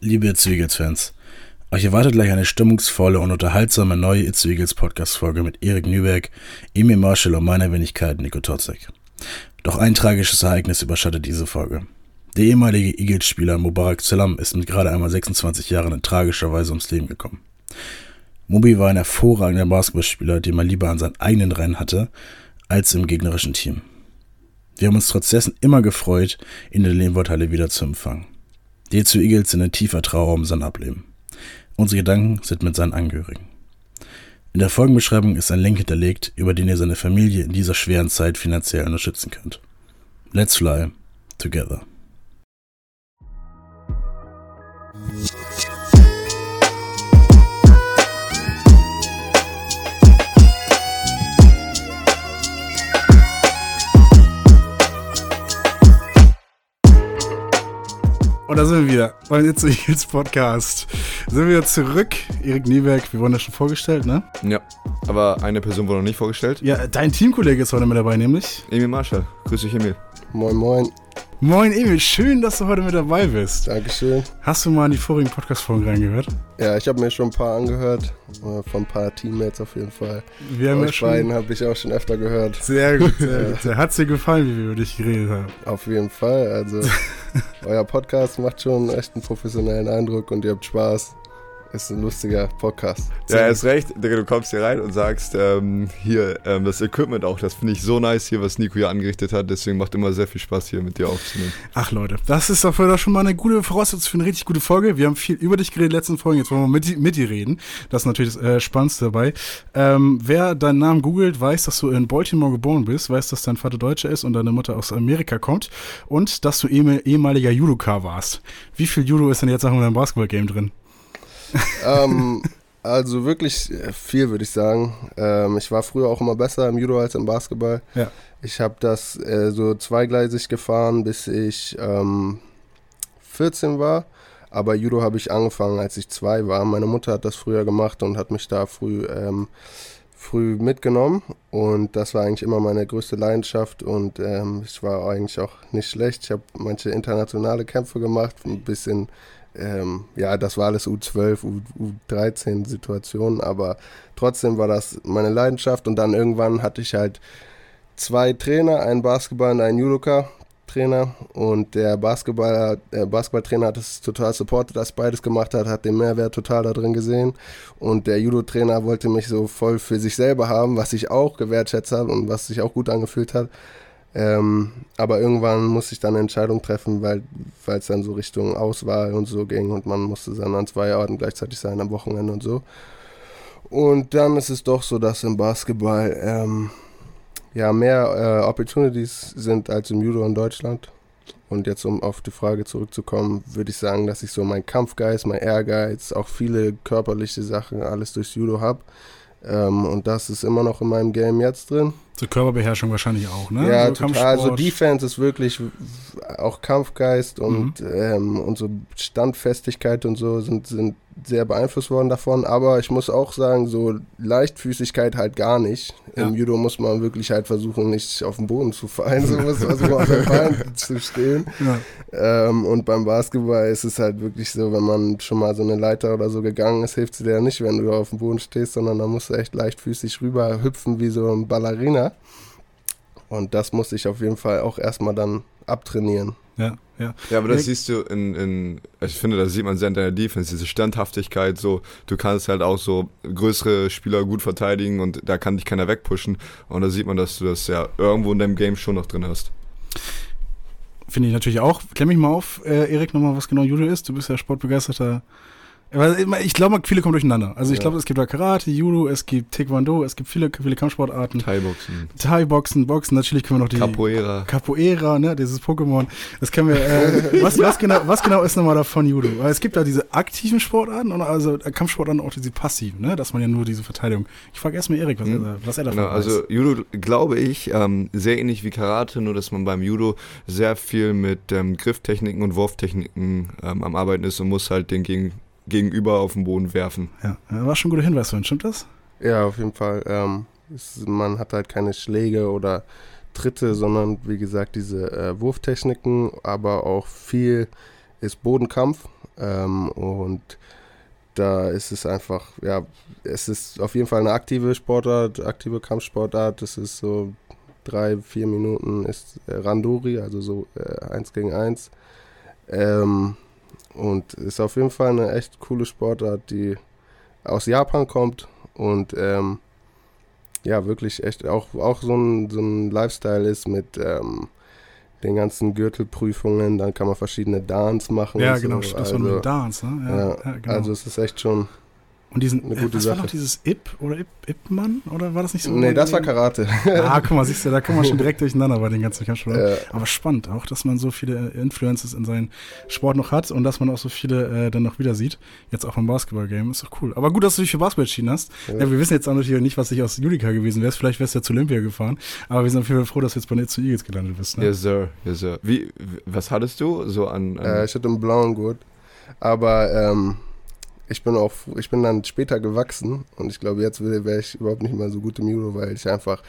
Liebe It's Eagles-Fans, euch erwartet gleich eine stimmungsvolle und unterhaltsame neue It's Eagles Podcast-Folge mit Erik Nüberg, Emil Marshall und meiner Wenigkeit Nico Totzek. Doch ein tragisches Ereignis überschattet diese Folge. Der ehemalige Eagles-Spieler Mubarak Salam ist mit gerade einmal 26 Jahren in tragischer Weise ums Leben gekommen. Mubi war ein hervorragender Basketballspieler, den man lieber an seinen eigenen Rennen hatte, als im gegnerischen Team. Wir haben uns trotz dessen immer gefreut, ihn in der Lehmworthalle wieder zu empfangen. Die zu Eagles sind in tiefer Trauer um sein Ableben. Unsere Gedanken sind mit seinen Angehörigen. In der Folgenbeschreibung ist ein Link hinterlegt, über den ihr seine Familie in dieser schweren Zeit finanziell unterstützen könnt. Let's fly together. Und da sind wir wieder beim It's Eagles Podcast. Sind wir zurück. Erik Nieberg, wir wurden ja schon vorgestellt, ne? Ja, aber eine Person wurde noch nicht vorgestellt. Ja, dein Teamkollege ist heute mit dabei, nämlich. Emil Marschall. Grüß dich, Emil. Moin, moin. Moin Emil, schön, dass du heute mit dabei bist. Dankeschön. Hast du mal in die vorigen Podcast-Folgen reingehört? Ja, ich habe mir schon ein paar angehört, äh, von ein paar Teammates auf jeden Fall. Wir haben ja Euch schon. beiden habe ich auch schon öfter gehört. Sehr gut, sehr gut. Hat dir gefallen, wie wir über dich geredet haben? Auf jeden Fall. Also, euer Podcast macht schon echt einen professionellen Eindruck und ihr habt Spaß. Ist ein lustiger Podcast. Ja, er ist recht. Du kommst hier rein und sagst, ähm, hier, ähm, das Equipment auch, das finde ich so nice hier, was Nico hier angerichtet hat. Deswegen macht immer sehr viel Spaß, hier mit dir aufzunehmen. Ach Leute, das ist doch schon mal eine gute Voraussetzung für eine richtig gute Folge. Wir haben viel über dich geredet in den letzten Folgen, jetzt wollen wir mit, mit dir reden. Das ist natürlich das äh, Spannendste dabei. Ähm, wer deinen Namen googelt, weiß, dass du in Baltimore geboren bist, weiß, dass dein Vater Deutscher ist und deine Mutter aus Amerika kommt und dass du ehem ehemaliger Judoka warst. Wie viel Judo ist denn jetzt noch in deinem Basketball-Game drin? Ähm, also wirklich viel, würde ich sagen. Ähm, ich war früher auch immer besser im Judo als im Basketball. Ja. Ich habe das äh, so zweigleisig gefahren, bis ich ähm, 14 war. Aber Judo habe ich angefangen, als ich zwei war. Meine Mutter hat das früher gemacht und hat mich da früh, ähm, früh mitgenommen. Und das war eigentlich immer meine größte Leidenschaft. Und ähm, ich war eigentlich auch nicht schlecht. Ich habe manche internationale Kämpfe gemacht, ein bisschen ähm, ja, das war alles U12, U, U13 Situationen, aber trotzdem war das meine Leidenschaft und dann irgendwann hatte ich halt zwei Trainer, einen Basketball und einen Judoka. Trainer und der Basketballer, der Basketballtrainer hat es total supportet, dass beides gemacht hat, hat den Mehrwert total da drin gesehen und der Judo-Trainer wollte mich so voll für sich selber haben, was ich auch gewertschätzt habe und was sich auch gut angefühlt hat. Ähm, aber irgendwann musste ich dann eine Entscheidung treffen, weil es dann so Richtung Auswahl und so ging und man musste dann an zwei Orten gleichzeitig sein am Wochenende und so. Und dann ist es doch so, dass im Basketball ähm, ja mehr äh, Opportunities sind als im Judo in Deutschland. Und jetzt, um auf die Frage zurückzukommen, würde ich sagen, dass ich so mein Kampfgeist, mein Ehrgeiz, auch viele körperliche Sachen, alles durchs Judo habe. Ähm, und das ist immer noch in meinem Game jetzt drin. Zur Körperbeherrschung wahrscheinlich auch, ne? Ja, so total. Also Defense ist wirklich auch Kampfgeist und, mhm. ähm, und so Standfestigkeit und so sind, sind sehr beeinflusst worden davon. Aber ich muss auch sagen, so Leichtfüßigkeit halt gar nicht. Ja. Im Judo muss man wirklich halt versuchen, nicht auf den Boden zu fallen, so muss also auf den Beinen zu stehen. Ja. Ähm, und beim Basketball ist es halt wirklich so, wenn man schon mal so eine Leiter oder so gegangen ist, hilft es dir ja nicht, wenn du auf dem Boden stehst, sondern da musst du echt leichtfüßig rüber hüpfen wie so ein Ballerina. Und das muss ich auf jeden Fall auch erstmal dann abtrainieren. Ja, ja. Ja, aber das siehst du in, in, ich finde, das sieht man sehr in deiner Defense, diese Standhaftigkeit, so, du kannst halt auch so größere Spieler gut verteidigen und da kann dich keiner wegpushen. Und da sieht man, dass du das ja irgendwo in deinem Game schon noch drin hast. Finde ich natürlich auch. Klär mich mal auf, äh, Erik, nochmal, was genau Judo ist. Du bist ja sportbegeisterter ich glaube, viele kommen durcheinander. Also ich ja. glaube, es gibt da Karate, Judo, es gibt Taekwondo, es gibt viele, viele Kampfsportarten. Thai-Boxen. Thai-Boxen, Boxen, natürlich können wir noch die... Capoeira. Capoeira, ne, dieses Pokémon. Das kennen wir... Äh, was, was, genau, was genau ist nochmal davon Judo? Weil es gibt da diese aktiven Sportarten und also Kampfsportarten auch diese passiven, ne, dass man ja nur diese Verteidigung... Ich frage erstmal Erik, was, hm. was er davon genau, weiß. Also Judo, glaube ich, ähm, sehr ähnlich wie Karate, nur dass man beim Judo sehr viel mit ähm, Grifftechniken und Wurftechniken ähm, am Arbeiten ist und muss halt den gegen gegenüber auf den Boden werfen. Ja, war schon ein guter Hinweis, stimmt das? Ja, auf jeden Fall. Ähm, es, man hat halt keine Schläge oder Tritte, sondern wie gesagt diese äh, Wurftechniken, aber auch viel ist Bodenkampf. Ähm, und da ist es einfach, ja, es ist auf jeden Fall eine aktive Sportart, aktive Kampfsportart. Es ist so drei, vier Minuten ist äh, Randori, also so äh, eins gegen eins. Ähm, und ist auf jeden Fall eine echt coole Sportart, die aus Japan kommt und ähm, ja, wirklich echt auch, auch so, ein, so ein Lifestyle ist mit ähm, den ganzen Gürtelprüfungen, dann kann man verschiedene Dance machen. Ja, genau, so. das also, war nur Dance, ne? Ja, ja, ja genau. Also es ist echt schon und diesen, eine gute äh, was Sache. war noch dieses Ip oder Ip, Ip-Mann? Oder war das nicht so? Nee, das war Karate. ah, guck mal, siehst du, da kommt man schon direkt durcheinander bei den ganzen Kampfsportarten. Ja. Aber spannend auch, dass man so viele Influences in seinen Sport noch hat und dass man auch so viele äh, dann noch wieder sieht. Jetzt auch im Basketball-Game, ist doch cool. Aber gut, dass du dich für Basketball entschieden hast. Ja. Ja, wir wissen jetzt auch natürlich nicht, was dich aus Julika gewesen wärst. Vielleicht wärst du ja zu Olympia gefahren. Aber wir sind auf jeden Fall froh, dass du jetzt bei den zu Eagles gelandet bist. Ne? Yes, sir. Yes, sir. Wie, was hattest du so an... an äh, ich hatte einen blauen Gurt. Aber, ähm, ich bin auch, ich bin dann später gewachsen und ich glaube, jetzt wäre ich überhaupt nicht mehr so gut im Judo, weil ich einfach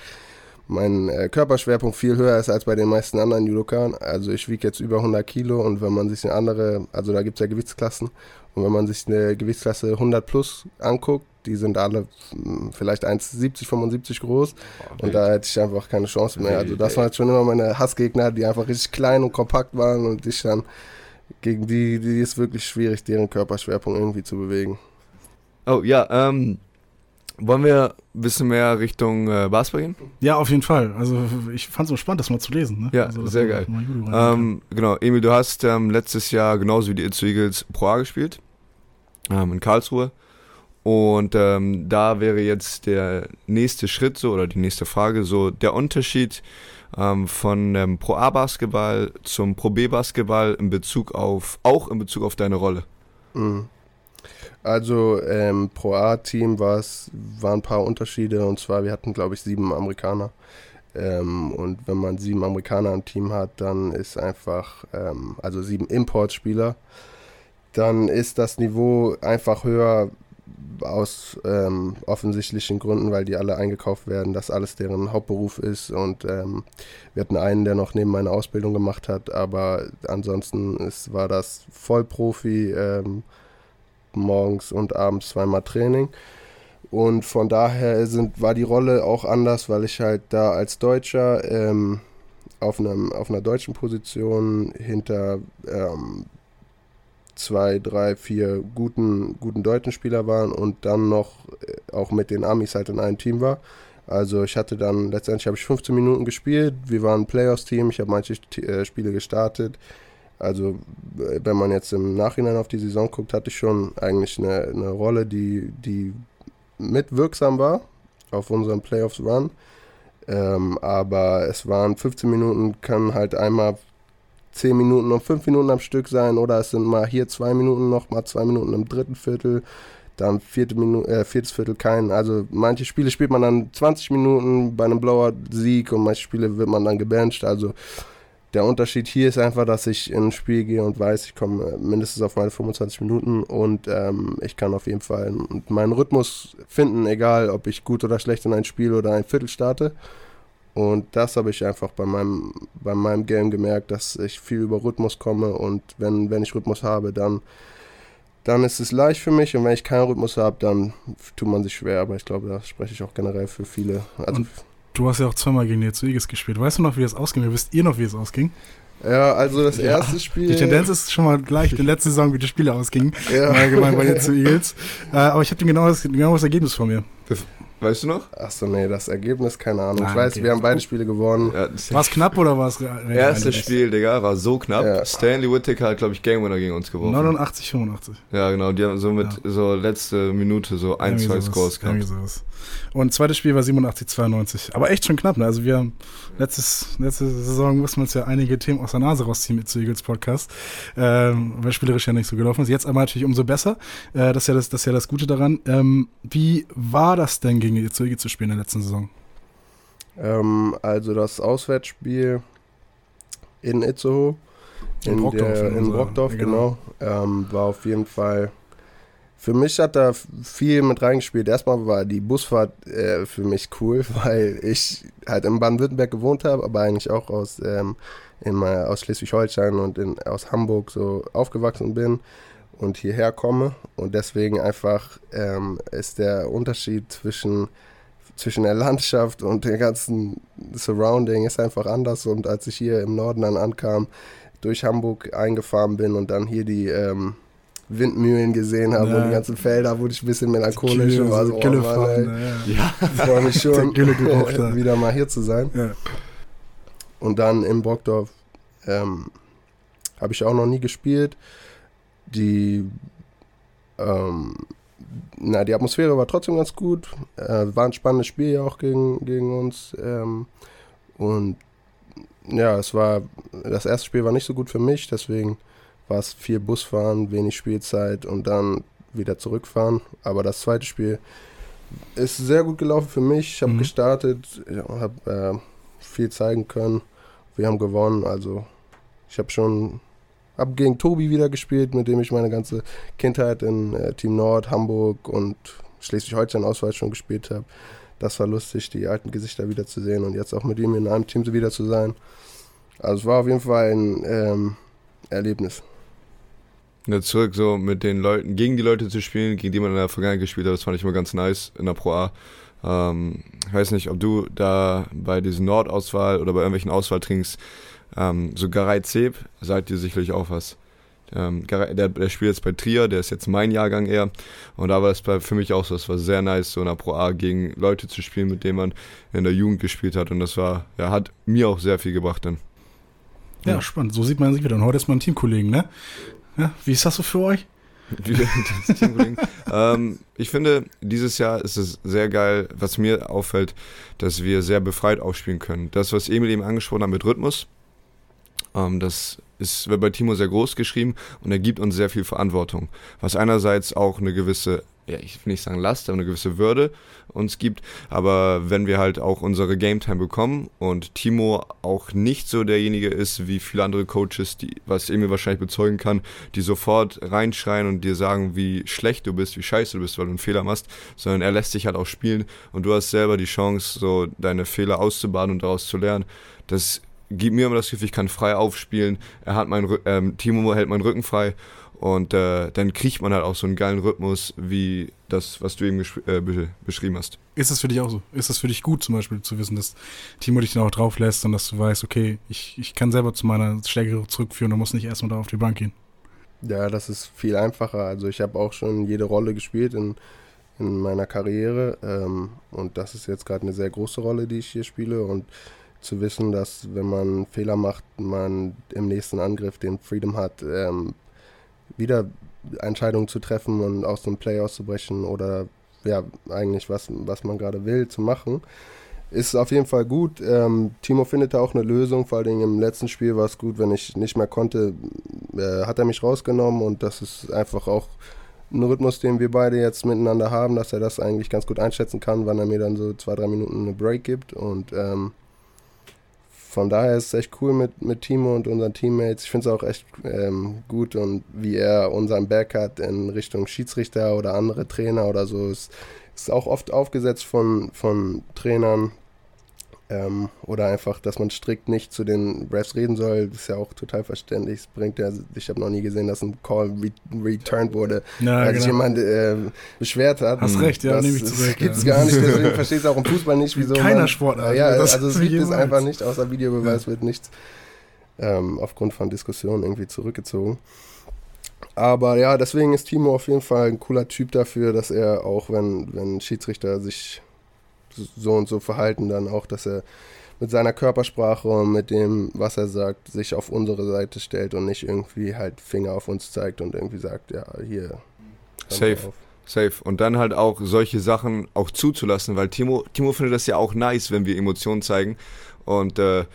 mein äh, Körperschwerpunkt viel höher ist als bei den meisten anderen Judokan. Also ich wiege jetzt über 100 Kilo und wenn man sich eine andere, also da gibt es ja Gewichtsklassen und wenn man sich eine Gewichtsklasse 100 plus anguckt, die sind alle hm, vielleicht 1,70, 75 groß oh, und da hätte ich einfach keine Chance mehr. Also das waren jetzt schon immer meine Hassgegner, die einfach richtig klein und kompakt waren und ich dann gegen die, die ist wirklich schwierig, deren Körperschwerpunkt irgendwie zu bewegen. Oh ja, ähm, wollen wir ein bisschen mehr Richtung äh, Basketball gehen? Ja, auf jeden Fall. Also ich fand es so spannend, das mal zu lesen. Ne? Ja, also, sehr geil. Ähm, genau, Emil, du hast ähm, letztes Jahr genauso wie die Itzu Eagles Pro A gespielt, ähm, in Karlsruhe. Und ähm, da wäre jetzt der nächste Schritt so, oder die nächste Frage so, der Unterschied ähm, von ähm, Pro A Basketball zum Pro B Basketball in Bezug auf, auch in Bezug auf deine Rolle? Mhm. Also ähm, Pro A-Team waren ein paar Unterschiede und zwar wir hatten glaube ich sieben Amerikaner ähm, und wenn man sieben Amerikaner im Team hat, dann ist einfach, ähm, also sieben Importspieler, dann ist das Niveau einfach höher, aus ähm, offensichtlichen Gründen, weil die alle eingekauft werden, dass alles deren Hauptberuf ist. Und ähm, wir hatten einen, der noch neben meiner Ausbildung gemacht hat, aber ansonsten ist, war das Vollprofi, ähm, morgens und abends zweimal Training. Und von daher sind, war die Rolle auch anders, weil ich halt da als Deutscher ähm, auf, einem, auf einer deutschen Position hinter ähm, zwei, drei, vier guten, guten deutschen Spieler waren und dann noch äh, auch mit den Amis halt in einem Team war. Also ich hatte dann, letztendlich habe ich 15 Minuten gespielt, wir waren Playoffs-Team, ich habe manche äh, Spiele gestartet. Also äh, wenn man jetzt im Nachhinein auf die Saison guckt, hatte ich schon eigentlich eine, eine Rolle, die, die mitwirksam war auf unserem Playoffs-Run. Ähm, aber es waren 15 Minuten, kann halt einmal 10 Minuten und 5 Minuten am Stück sein oder es sind mal hier 2 Minuten noch, mal 2 Minuten im dritten Viertel, dann vierte Minu äh, viertes Viertel kein. Also manche Spiele spielt man dann 20 Minuten bei einem Blowout-Sieg und manche Spiele wird man dann gebencht. Also der Unterschied hier ist einfach, dass ich in ein Spiel gehe und weiß, ich komme mindestens auf meine 25 Minuten und ähm, ich kann auf jeden Fall meinen Rhythmus finden, egal ob ich gut oder schlecht in ein Spiel oder ein Viertel starte. Und das habe ich einfach bei meinem, bei meinem Game gemerkt, dass ich viel über Rhythmus komme und wenn, wenn ich Rhythmus habe, dann, dann ist es leicht für mich und wenn ich keinen Rhythmus habe, dann tut man sich schwer. Aber ich glaube, da spreche ich auch generell für viele. Also und du hast ja auch zweimal gegen die Eagles gespielt. Weißt du noch, wie das ausging? Wisst ihr noch, wie es ausging? Ja, also das erste ja, Spiel. Die Tendenz ist schon mal gleich, in der letzten Saison, wie die Spiele ausgingen. Ja. Allgemein bei den Eagles. Äh, aber ich habe genau das, genau das Ergebnis vor mir. Weißt du noch? Achso, nee, das Ergebnis, keine Ahnung. Ah, ich weiß, okay. wir haben beide Spiele gewonnen. Ja, war es knapp oder war es Erstes Spiel, Digga, war so knapp. Ja. Stanley Whittaker hat, glaube ich, Game Winner gegen uns geworfen. 89, 85. Ja, genau. Die haben so mit ja. so letzte Minute so ein, zwei Scores gehabt. Sowas. Und zweites Spiel war 87, 92. Aber echt schon knapp, ne? Also wir haben letztes, letzte Saison mussten wir uns ja einige Themen aus der Nase rausziehen mit zu Eagles Podcast, ähm, weil spielerisch ja nicht so gelaufen ist. Jetzt aber natürlich umso besser. Äh, das, ist ja das, das ist ja das Gute daran. Ähm, wie war das denn gegen die Zeuge zu spielen in der letzten Saison? Ähm, also das Auswärtsspiel in Itzehoe, in, in Brockdorf, der, in, in Brockdorf genau, genau ähm, war auf jeden Fall für mich hat da viel mit reingespielt. Erstmal war die Busfahrt äh, für mich cool, weil ich halt in Baden-Württemberg gewohnt habe, aber eigentlich auch aus, ähm, aus Schleswig-Holstein und in, aus Hamburg so aufgewachsen bin. Und hierher komme. Und deswegen einfach ähm, ist der Unterschied zwischen, zwischen der Landschaft und der ganzen Surrounding ist einfach anders. Und als ich hier im Norden dann ankam, durch Hamburg eingefahren bin und dann hier die ähm, Windmühlen gesehen habe ja. und die ganzen Felder, wurde ich ein bisschen melancholisch Gülle, und war so, oh Mann, ey. ja. Ich freue mich schon, wieder mal hier zu sein. Ja. Und dann in Brockdorf ähm, habe ich auch noch nie gespielt. Die, ähm, na, die Atmosphäre war trotzdem ganz gut. Äh, war ein spannendes Spiel ja auch gegen, gegen uns. Ähm, und ja, es war, das erste Spiel war nicht so gut für mich, deswegen war es viel Busfahren, wenig Spielzeit und dann wieder zurückfahren. Aber das zweite Spiel ist sehr gut gelaufen für mich. Ich habe mhm. gestartet, habe äh, viel zeigen können. Wir haben gewonnen, also ich habe schon habe gegen Tobi wieder gespielt, mit dem ich meine ganze Kindheit in äh, Team Nord, Hamburg und Schleswig-Holstein-Auswahl schon gespielt habe. Das war lustig, die alten Gesichter wieder zu sehen und jetzt auch mit ihm in einem Team wieder zu sein. Also es war auf jeden Fall ein ähm, Erlebnis. Ja, zurück so mit den Leuten, gegen die Leute zu spielen, gegen die man in der Vergangenheit gespielt hat, das fand ich immer ganz nice in der Pro A. Ähm, ich weiß nicht, ob du da bei diesen Nordauswahl oder bei irgendwelchen Auswahltrinks ähm, so Garay Zeb, sagt dir sicherlich auch was. Ähm, der, der spielt jetzt bei Trier, der ist jetzt mein Jahrgang eher. Und da war es für mich auch so, es war sehr nice, so in der Pro A gegen Leute zu spielen, mit denen man in der Jugend gespielt hat. Und das war, ja, hat mir auch sehr viel gebracht dann. Ja, ja. spannend. So sieht man sich wieder. Und heute ist man ein Teamkollegen, ne? Ja, wie ist das so für euch? ähm, ich finde, dieses Jahr ist es sehr geil, was mir auffällt, dass wir sehr befreit aufspielen können. Das, was Emil eben angesprochen hat mit Rhythmus, ähm, das ist, wird bei Timo sehr groß geschrieben und er gibt uns sehr viel Verantwortung, was einerseits auch eine gewisse ja, ich will nicht sagen Last, aber eine gewisse Würde uns gibt. Aber wenn wir halt auch unsere Game Time bekommen und Timo auch nicht so derjenige ist wie viele andere Coaches, die, was Emil wahrscheinlich bezeugen kann, die sofort reinschreien und dir sagen, wie schlecht du bist, wie scheiße du bist, weil du einen Fehler machst, sondern er lässt dich halt auch spielen und du hast selber die Chance, so deine Fehler auszubaden und daraus zu lernen. Das gibt mir immer das Gefühl, ich kann frei aufspielen. Er hat mein, ähm, Timo hält meinen Rücken frei und äh, dann kriegt man halt auch so einen geilen Rhythmus, wie das, was du eben äh, beschrieben hast. Ist das für dich auch so? Ist das für dich gut, zum Beispiel zu wissen, dass Timo dich dann auch drauf lässt und dass du weißt, okay, ich, ich kann selber zu meiner Stärke zurückführen und muss nicht erstmal da auf die Bank gehen? Ja, das ist viel einfacher. Also ich habe auch schon jede Rolle gespielt in, in meiner Karriere ähm, und das ist jetzt gerade eine sehr große Rolle, die ich hier spiele und zu wissen, dass wenn man Fehler macht, man im nächsten Angriff den Freedom hat, ähm, wieder Entscheidungen zu treffen und aus dem Play auszubrechen oder ja, eigentlich was, was man gerade will, zu machen. Ist auf jeden Fall gut. Ähm, Timo findet da auch eine Lösung, vor allem im letzten Spiel war es gut, wenn ich nicht mehr konnte, äh, hat er mich rausgenommen und das ist einfach auch ein Rhythmus, den wir beide jetzt miteinander haben, dass er das eigentlich ganz gut einschätzen kann, wann er mir dann so zwei, drei Minuten eine Break gibt und ähm, von daher ist es echt cool mit, mit Timo und unseren Teammates. Ich finde es auch echt ähm, gut und wie er unseren Back hat in Richtung Schiedsrichter oder andere Trainer oder so. Ist, ist auch oft aufgesetzt von, von Trainern, ähm, oder einfach, dass man strikt nicht zu den Refs reden soll, das ist ja auch total verständlich. Es bringt ja, ich habe noch nie gesehen, dass ein Call re returned wurde, ja, weil genau. sich jemand äh, beschwert hat. Hast recht, ja, nehme ich zurück. Das gibt es ja. gar nicht, deswegen versteht es auch im Fußball nicht, wieso. Keiner man, Sportart. Ja, also es gibt es einfach nicht, außer Videobeweis ja. wird nichts ähm, aufgrund von Diskussionen irgendwie zurückgezogen. Aber ja, deswegen ist Timo auf jeden Fall ein cooler Typ dafür, dass er auch, wenn, wenn Schiedsrichter sich so und so verhalten, dann auch, dass er mit seiner Körpersprache und mit dem, was er sagt, sich auf unsere Seite stellt und nicht irgendwie halt Finger auf uns zeigt und irgendwie sagt, ja, hier. Safe. Safe. Und dann halt auch solche Sachen auch zuzulassen, weil Timo, Timo findet das ja auch nice, wenn wir Emotionen zeigen. Und äh,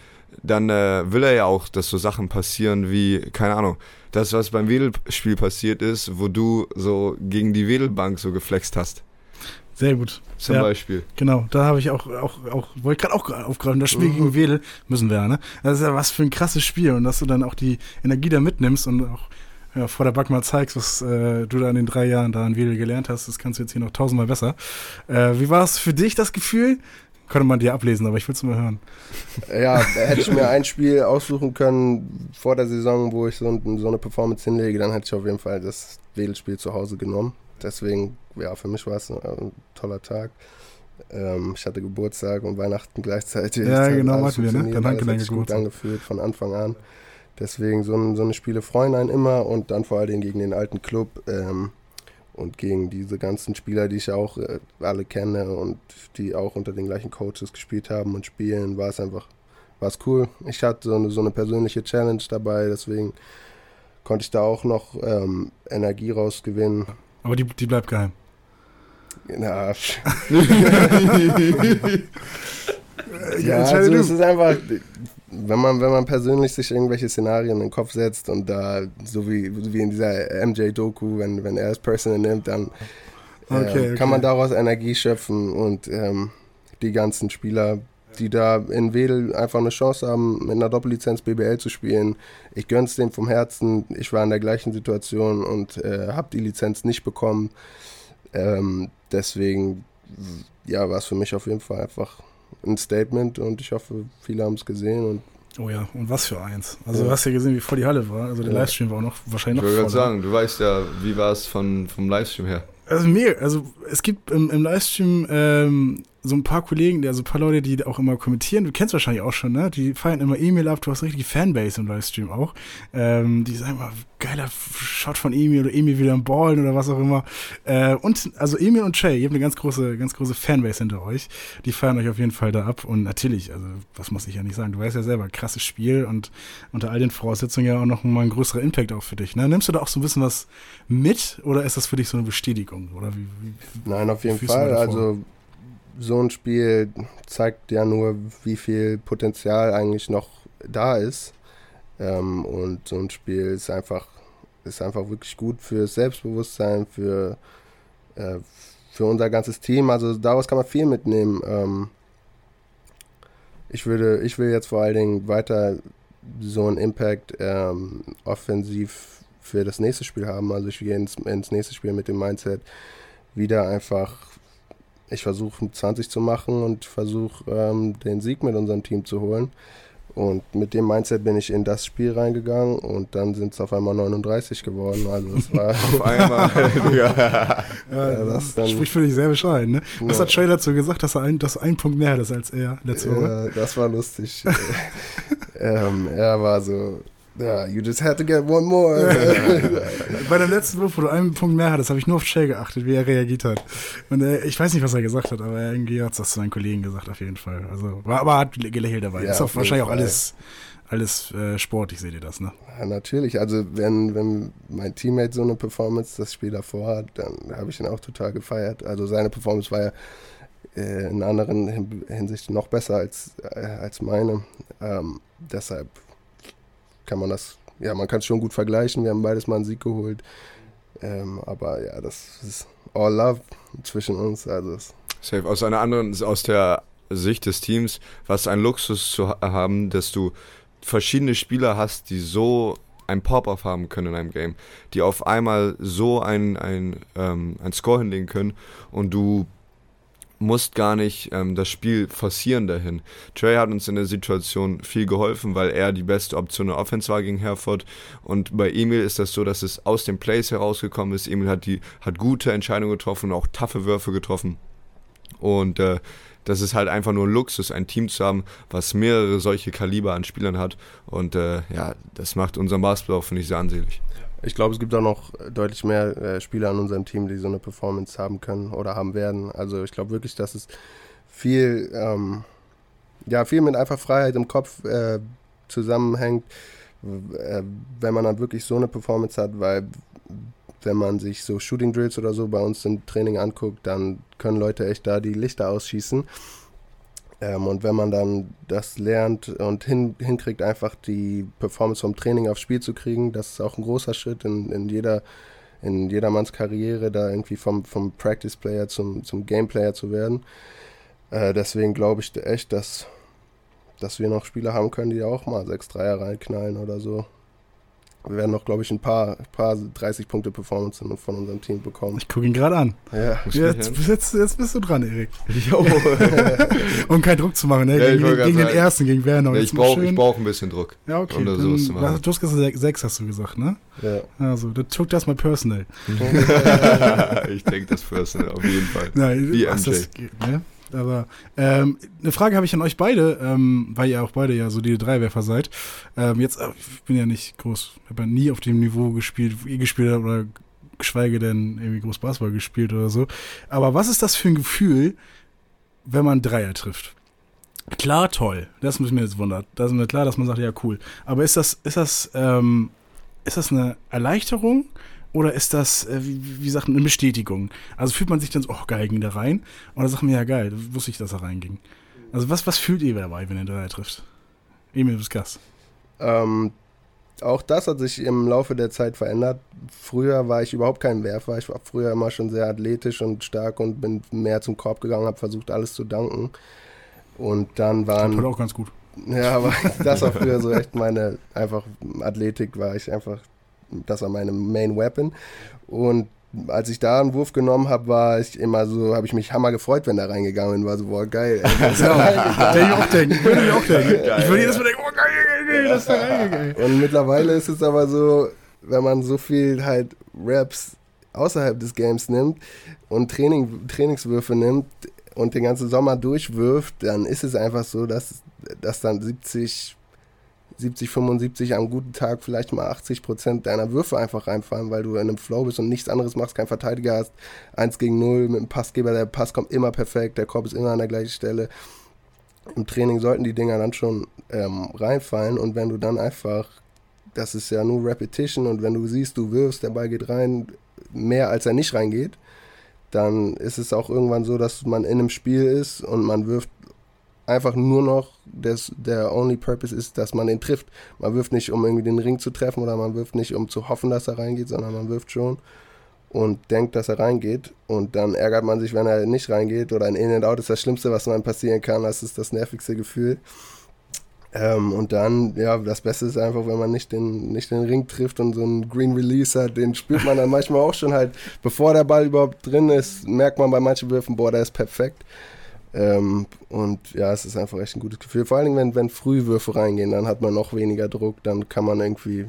dann äh, will er ja auch, dass so Sachen passieren wie, keine Ahnung, das, was beim Wedelspiel passiert ist, wo du so gegen die Wedelbank so geflext hast. Sehr gut. Zum ja, Beispiel. Genau, da habe ich auch, auch, auch wollte gerade auch aufgreifen, das Spiel mhm. gegen Wedel müssen wir ja, ne? Das ist ja was für ein krasses Spiel und dass du dann auch die Energie da mitnimmst und auch ja, vor der Back mal zeigst, was äh, du da in den drei Jahren da in Wedel gelernt hast, das kannst du jetzt hier noch tausendmal besser. Äh, wie war es für dich, das Gefühl, Könnte man dir ablesen, aber ich will es mal hören. Ja, hätte ich mir ein Spiel aussuchen können vor der Saison, wo ich so, so eine Performance hinlege, dann hätte ich auf jeden Fall das Wedelspiel zu Hause genommen. Deswegen, ja, für mich war es ein, ein toller Tag. Ähm, ich hatte Geburtstag und Weihnachten gleichzeitig. Ja, genau, hatten wir, ne? Dann hat sich gut angefühlt von Anfang an. Deswegen so, so eine Spiele freuen einen immer und dann vor allen Dingen gegen den alten Club. Ähm, und gegen diese ganzen Spieler, die ich auch äh, alle kenne und die auch unter den gleichen Coaches gespielt haben und spielen, war es einfach war es cool. Ich hatte so eine, so eine persönliche Challenge dabei, deswegen konnte ich da auch noch ähm, Energie rausgewinnen. Aber die, die bleibt geheim. Na, ja, also es ist einfach, wenn man, wenn man persönlich sich irgendwelche Szenarien in den Kopf setzt und da, so wie, wie in dieser MJ-Doku, wenn, wenn er es personal nimmt, dann äh, okay, okay. kann man daraus Energie schöpfen und ähm, die ganzen Spieler, die da in Wedel einfach eine Chance haben, mit einer Doppellizenz BBL zu spielen. Ich gönn's denen vom Herzen. Ich war in der gleichen Situation und äh, habe die Lizenz nicht bekommen. Ähm, deswegen, ja, war es für mich auf jeden Fall einfach ein Statement und ich hoffe, viele haben es gesehen und Oh ja, und was für eins. Also ja. du hast ja gesehen, wie voll die Halle war. Also der ja. Livestream war auch noch wahrscheinlich noch Ich wollte gerade sagen, du weißt ja, wie war es vom Livestream her? Also mega, also es gibt im, im Livestream ähm, so ein paar Kollegen, also ein paar Leute, die auch immer kommentieren, du kennst wahrscheinlich auch schon, ne? Die feiern immer E-Mail ab, du hast richtige Fanbase im Livestream auch. Ähm, die sagen mal, geiler Shot von Emil oder Emil wieder am Ballen oder was auch immer. Äh, und also Emil und Jay, ihr habt eine ganz große, ganz große Fanbase hinter euch. Die feiern euch auf jeden Fall da ab. Und natürlich, also was muss ich ja nicht sagen, du weißt ja selber, krasses Spiel und unter all den Voraussetzungen ja auch noch mal ein größerer Impact auch für dich. Ne? Nimmst du da auch so ein bisschen was mit oder ist das für dich so eine Bestätigung? Oder wie, wie Nein, auf jeden Fall. Also so ein Spiel zeigt ja nur, wie viel Potenzial eigentlich noch da ist. Ähm, und so ein Spiel ist einfach, ist einfach wirklich gut für Selbstbewusstsein, für, äh, für unser ganzes Team. Also daraus kann man viel mitnehmen. Ähm, ich, würde, ich will jetzt vor allen Dingen weiter so einen Impact ähm, offensiv für das nächste Spiel haben. Also ich gehe ins, ins nächste Spiel mit dem Mindset wieder einfach ich versuche 20 zu machen und versuche ähm, den Sieg mit unserem Team zu holen. Und mit dem Mindset bin ich in das Spiel reingegangen und dann sind es auf einmal 39 geworden. Also es war auf einmal. ja. ja, das dann, spricht für dich sehr bescheiden. Ne? Was ja. hat Trey dazu gesagt, dass er ein, dass ein Punkt mehr hat als er letzte Woche? Ja, das war lustig. ähm, er war so, ja, you just had to get one more. Bei der letzten Wurf, wo du einen Punkt mehr hattest, habe ich nur auf Shay geachtet, wie er reagiert hat. Und äh, ich weiß nicht, was er gesagt hat, aber irgendwie hat es das zu seinen Kollegen gesagt, auf jeden Fall. Also, war, aber hat gelächelt dabei. Ja, ist auch wahrscheinlich Fall. auch alles, alles äh, Sport, ich sehe dir das, ne? Ja, natürlich. Also, wenn, wenn mein Teammate so eine Performance das Spiel davor hat, dann habe ich ihn auch total gefeiert. Also, seine Performance war ja äh, in anderen Hinsichten noch besser als, äh, als meine. Ähm, deshalb kann man das, ja, man kann es schon gut vergleichen. Wir haben beides mal einen Sieg geholt. Ähm, aber ja, das ist all love zwischen uns. Also Safe. Aus einer anderen, aus der Sicht des Teams, was ein Luxus zu haben, dass du verschiedene Spieler hast, die so ein Pop-Off haben können in einem Game, die auf einmal so ein, ein, ähm, ein Score hinlegen können und du musst gar nicht ähm, das Spiel forcieren dahin. Trey hat uns in der Situation viel geholfen, weil er die beste Option der Offense war gegen Herford. Und bei Emil ist das so, dass es aus dem Plays herausgekommen ist. Emil hat, die, hat gute Entscheidungen getroffen und auch taffe Würfe getroffen. Und äh, das ist halt einfach nur Luxus, ein Team zu haben, was mehrere solche Kaliber an Spielern hat. Und äh, ja, das macht unseren Basketball finde ich, sehr ansehlich. Ich glaube, es gibt auch noch deutlich mehr äh, Spieler an unserem Team, die so eine Performance haben können oder haben werden. Also ich glaube wirklich, dass es viel, ähm, ja, viel mit einfach Freiheit im Kopf äh, zusammenhängt, äh, wenn man dann wirklich so eine Performance hat, weil wenn man sich so Shooting Drills oder so bei uns im Training anguckt, dann können Leute echt da die Lichter ausschießen. Ähm, und wenn man dann das lernt und hin, hinkriegt, einfach die Performance vom Training aufs Spiel zu kriegen, das ist auch ein großer Schritt in, in jeder in jedermanns Karriere, da irgendwie vom, vom Practice Player zum, zum Game Player zu werden. Äh, deswegen glaube ich echt, dass, dass wir noch Spieler haben können, die auch mal 6 Dreier reinknallen oder so. Wir werden noch, glaube ich, ein paar, paar 30-Punkte-Performance von unserem Team bekommen. Ich gucke ihn gerade an. Ja. Jetzt, jetzt, jetzt bist du dran, Erik. um keinen Druck zu machen, ne? Ja, gegen gegen den ersten, gegen Werner. Ja, ich brauche brauch ein bisschen Druck. Ja, okay. um da dann, sowas zu machen. du hast gesagt, sech- sechs hast du gesagt, ne? Ja. Also, dann took das mal personal. ich denke das Personal, auf jeden Fall. Nein, Wie MJ. das geht, Aber ähm, eine Frage habe ich an euch beide, ähm, weil ihr auch beide ja so die Dreiwerfer seid. Ähm, jetzt, äh, ich bin ja nicht groß, habe ja nie auf dem Niveau gespielt, wo ihr gespielt habt oder geschweige denn irgendwie groß Basketball gespielt oder so. Aber was ist das für ein Gefühl, wenn man Dreier trifft? Klar, toll. Das muss mir jetzt wundern. Da ist mir klar, dass man sagt, ja, cool. Aber ist das, ist das, ähm, ist das eine Erleichterung oder ist das, äh, wie, wie sagt man, eine Bestätigung? Also fühlt man sich dann so, oh geil, ging der rein? Oder sagt man, ja geil, da wusste ich, dass er reinging. Also was, was fühlt ihr dabei, wenn ihr Dreier trifft? Emil, du bist Gast. Ähm, auch das hat sich im Laufe der Zeit verändert. Früher war ich überhaupt kein Werfer. Ich war früher immer schon sehr athletisch und stark und bin mehr zum Korb gegangen, habe versucht, alles zu danken. Und dann Das waren. auch ganz gut. Ja, aber das war früher so echt meine, einfach Athletik war ich einfach, das war meine Main Weapon. Und als ich da einen Wurf genommen habe, war ich immer so, habe ich mich hammer gefreut, wenn da reingegangen bin, war so, boah, geil. Reingegangen. Der ich auch denken. Würde ich auch denken. Geil, ich würde ja. jedes Mal denken, oh geil, geil, geil, das ist da reingegangen. Und mittlerweile ist es aber so, wenn man so viel halt Raps außerhalb des Games nimmt und Training, Trainingswürfe nimmt und den ganzen Sommer durchwirft, dann ist es einfach so, dass, dass dann 70, 70, 75 am guten Tag vielleicht mal 80 Prozent deiner Würfe einfach reinfallen, weil du in einem Flow bist und nichts anderes machst, kein Verteidiger hast, 1 gegen 0 mit dem Passgeber, der Pass kommt immer perfekt, der Korb ist immer an der gleichen Stelle. Im Training sollten die Dinger dann schon ähm, reinfallen und wenn du dann einfach, das ist ja nur Repetition und wenn du siehst, du wirfst, der Ball geht rein, mehr als er nicht reingeht, dann ist es auch irgendwann so, dass man in einem Spiel ist und man wirft einfach nur noch, das, der only purpose ist, dass man ihn trifft. Man wirft nicht, um irgendwie den Ring zu treffen oder man wirft nicht, um zu hoffen, dass er reingeht, sondern man wirft schon und denkt, dass er reingeht und dann ärgert man sich, wenn er nicht reingeht oder ein In-and-Out ist das Schlimmste, was man passieren kann, das ist das nervigste Gefühl. Ähm, und dann, ja, das Beste ist einfach, wenn man nicht den, nicht den Ring trifft und so einen Green Release hat, den spürt man dann manchmal auch schon halt, bevor der Ball überhaupt drin ist, merkt man bei manchen Würfen, boah, der ist perfekt. Ähm, und ja, es ist einfach echt ein gutes Gefühl. Vor allen Dingen, wenn, wenn Frühwürfe reingehen, dann hat man noch weniger Druck, dann kann man irgendwie,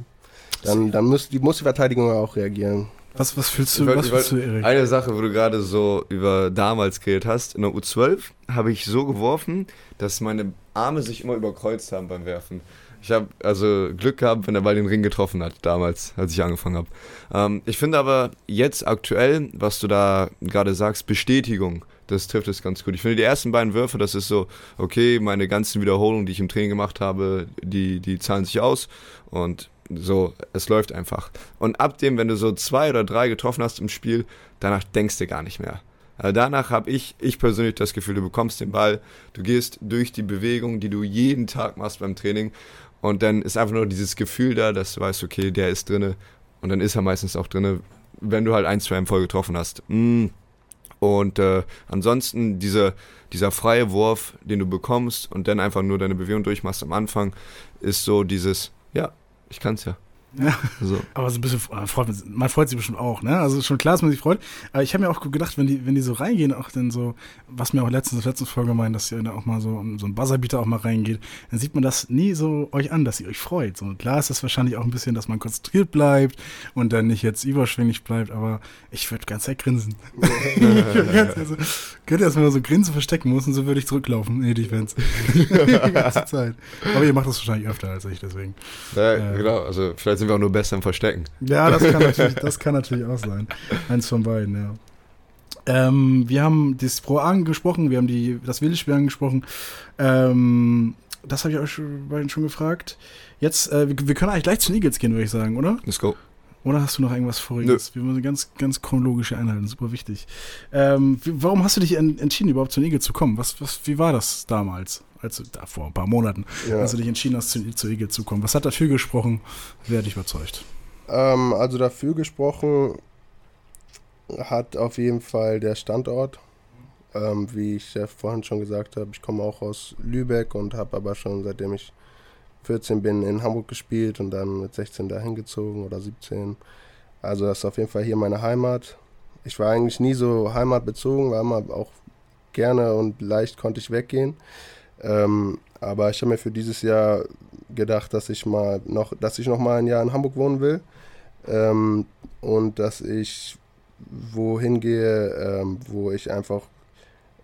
dann, dann muss, die, muss die Verteidigung auch reagieren. Was, was fühlst du, wollt- was ich fühlst du, Erik? Eine Sache, wo du gerade so über damals geredet hast, in der U12 habe ich so geworfen, dass meine Arme sich immer überkreuzt haben beim Werfen. Ich habe also Glück gehabt, wenn der Ball den Ring getroffen hat, damals, als ich angefangen habe. Ähm, ich finde aber jetzt aktuell, was du da gerade sagst, Bestätigung, das trifft es ganz gut. Ich finde die ersten beiden Würfe, das ist so, okay, meine ganzen Wiederholungen, die ich im Training gemacht habe, die, die zahlen sich aus und so, es läuft einfach. Und ab dem, wenn du so zwei oder drei getroffen hast im Spiel, danach denkst du gar nicht mehr. Also danach habe ich, ich persönlich das Gefühl, du bekommst den Ball, du gehst durch die Bewegung, die du jeden Tag machst beim Training und dann ist einfach nur dieses Gefühl da, dass du weißt, okay, der ist drinne und dann ist er meistens auch drinne, wenn du halt ein, zwei im Voll getroffen hast. Mm. Und äh, ansonsten diese, dieser freie Wurf, den du bekommst und dann einfach nur deine Bewegung durchmachst am Anfang, ist so dieses, ja, ich kann's ja. Ja. So. Aber so ein bisschen, äh, freut man, man freut sich bestimmt auch, ne? Also schon klar, dass man sich freut. Aber ich habe mir auch gedacht, wenn die, wenn die so reingehen, auch dann so, was mir auch letztens, letztens Folge meint, dass ihr da auch mal so, so ein Buzzerbeater auch mal reingeht, dann sieht man das nie so euch an, dass ihr euch freut. So klar ist das wahrscheinlich auch ein bisschen, dass man konzentriert bleibt und dann nicht jetzt überschwänglich bleibt, aber ich würde ganz Zeit grinsen. also, könnte erstmal so Grinsen verstecken muss und so würde ich zurücklaufen in die Defense. die ganze Zeit. Aber ihr macht das wahrscheinlich öfter als ich, deswegen. Ja, Ja. genau, also vielleicht sind wir auch nur besser im Verstecken. Ja, das kann natürlich, das kann natürlich auch sein. Eins von beiden, ja. Ähm, wir haben das Pro angesprochen, wir haben die, das Wildespiel angesprochen. Ähm, das habe ich euch schon- beiden schon gefragt. Jetzt, äh, wir, wir können eigentlich gleich zu den Eagles gehen, würde ich sagen, oder? Let's go. Oder hast du noch irgendwas Voriges? Wir müssen ganz, ganz chronologisch einhalten, super wichtig. Ähm, wie, warum hast du dich en, entschieden, überhaupt zu den Eagles zu kommen? Was, was, wie war das damals? Als du, da vor ein paar Monaten, Ja. als du dich entschieden hast, zu, zu Eagles zu kommen. Was hat dafür gesprochen? Wer hat dich überzeugt? Ähm, also dafür gesprochen hat auf jeden Fall der Standort. Ähm, wie ich ja vorhin schon gesagt habe, ich komme auch aus Lübeck und habe aber schon seitdem ich 14 bin in Hamburg gespielt und dann mit 16 dahin gezogen oder 17. Also das ist auf jeden Fall hier meine Heimat. Ich war eigentlich nie so heimatbezogen, war immer auch gerne und leicht konnte ich weggehen. Ähm, aber ich habe mir für dieses Jahr gedacht, dass ich mal noch, dass ich noch mal ein Jahr in Hamburg wohnen will ähm, und dass ich wohin gehe, ähm, wo ich einfach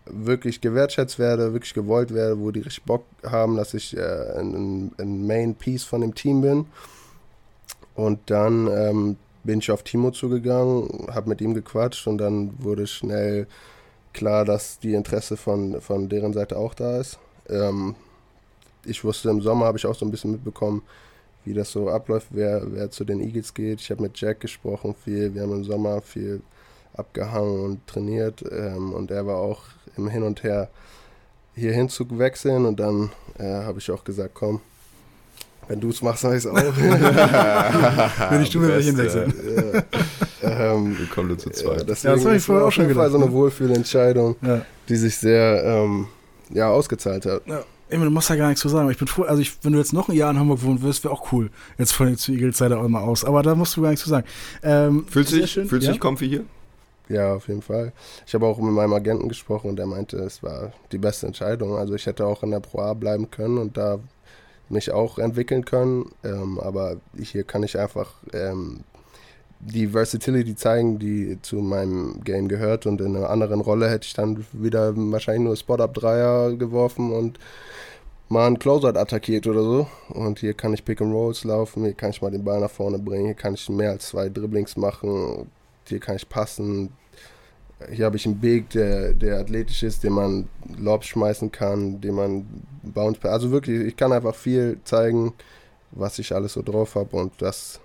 wirklich gewertschätzt werde, wirklich gewollt werde, wo die richtig Bock haben, dass ich äh, ein, ein Main Piece von dem Team bin. Und dann ähm, bin ich auf Timo zugegangen, habe mit ihm gequatscht und dann wurde schnell klar, dass die Interesse von, von deren Seite auch da ist. Ähm, ich wusste, im Sommer habe ich auch so ein bisschen mitbekommen, wie das so abläuft, wer, wer zu den Eagles geht. Ich habe mit Jack gesprochen viel, wir haben im Sommer viel abgehangen und trainiert ähm, und er war auch im Hin und Her hierhin zu wechseln und dann äh, habe ich auch gesagt, komm, wenn du es machst, sag ich es auch. wenn ich du mir. Ja. ähm, Wir kommen zu zweit. Ja, das habe ich vorher auch schon gedacht. so eine ne? Wohlfühlentscheidung, ja. die sich sehr ähm, ja, ausgezahlt hat. Ja. Ey, du musst ja gar nichts zu sagen. Ich bin froh, also ich, wenn du jetzt noch ein Jahr in Hamburg wohnen wirst, wäre auch cool. Jetzt von zu Eagles Seite auch immer aus. Aber da musst du gar nichts zu sagen. Ähm, fühlst du dich, fühlst ja? dich comfy hier? Ja, auf jeden Fall. Ich habe auch mit meinem Agenten gesprochen und der meinte, es war die beste Entscheidung. Also ich hätte auch in der Pro A bleiben können und da mich auch entwickeln können. Ähm, aber hier kann ich einfach ähm, die Versatility zeigen, die zu meinem Game gehört. Und in einer anderen Rolle hätte ich dann wieder wahrscheinlich nur Spot-Up-Dreier geworfen und mal einen Closeout attackiert oder so. Und hier kann ich Pick and Rolls laufen, hier kann ich mal den Ball nach vorne bringen, hier kann ich mehr als zwei Dribblings machen, hier kann ich passen. Hier habe ich einen Big, der, der athletisch ist, den man Lobs schmeißen kann, den man Bounce. Also wirklich, ich kann einfach viel zeigen, was ich alles so drauf habe und das,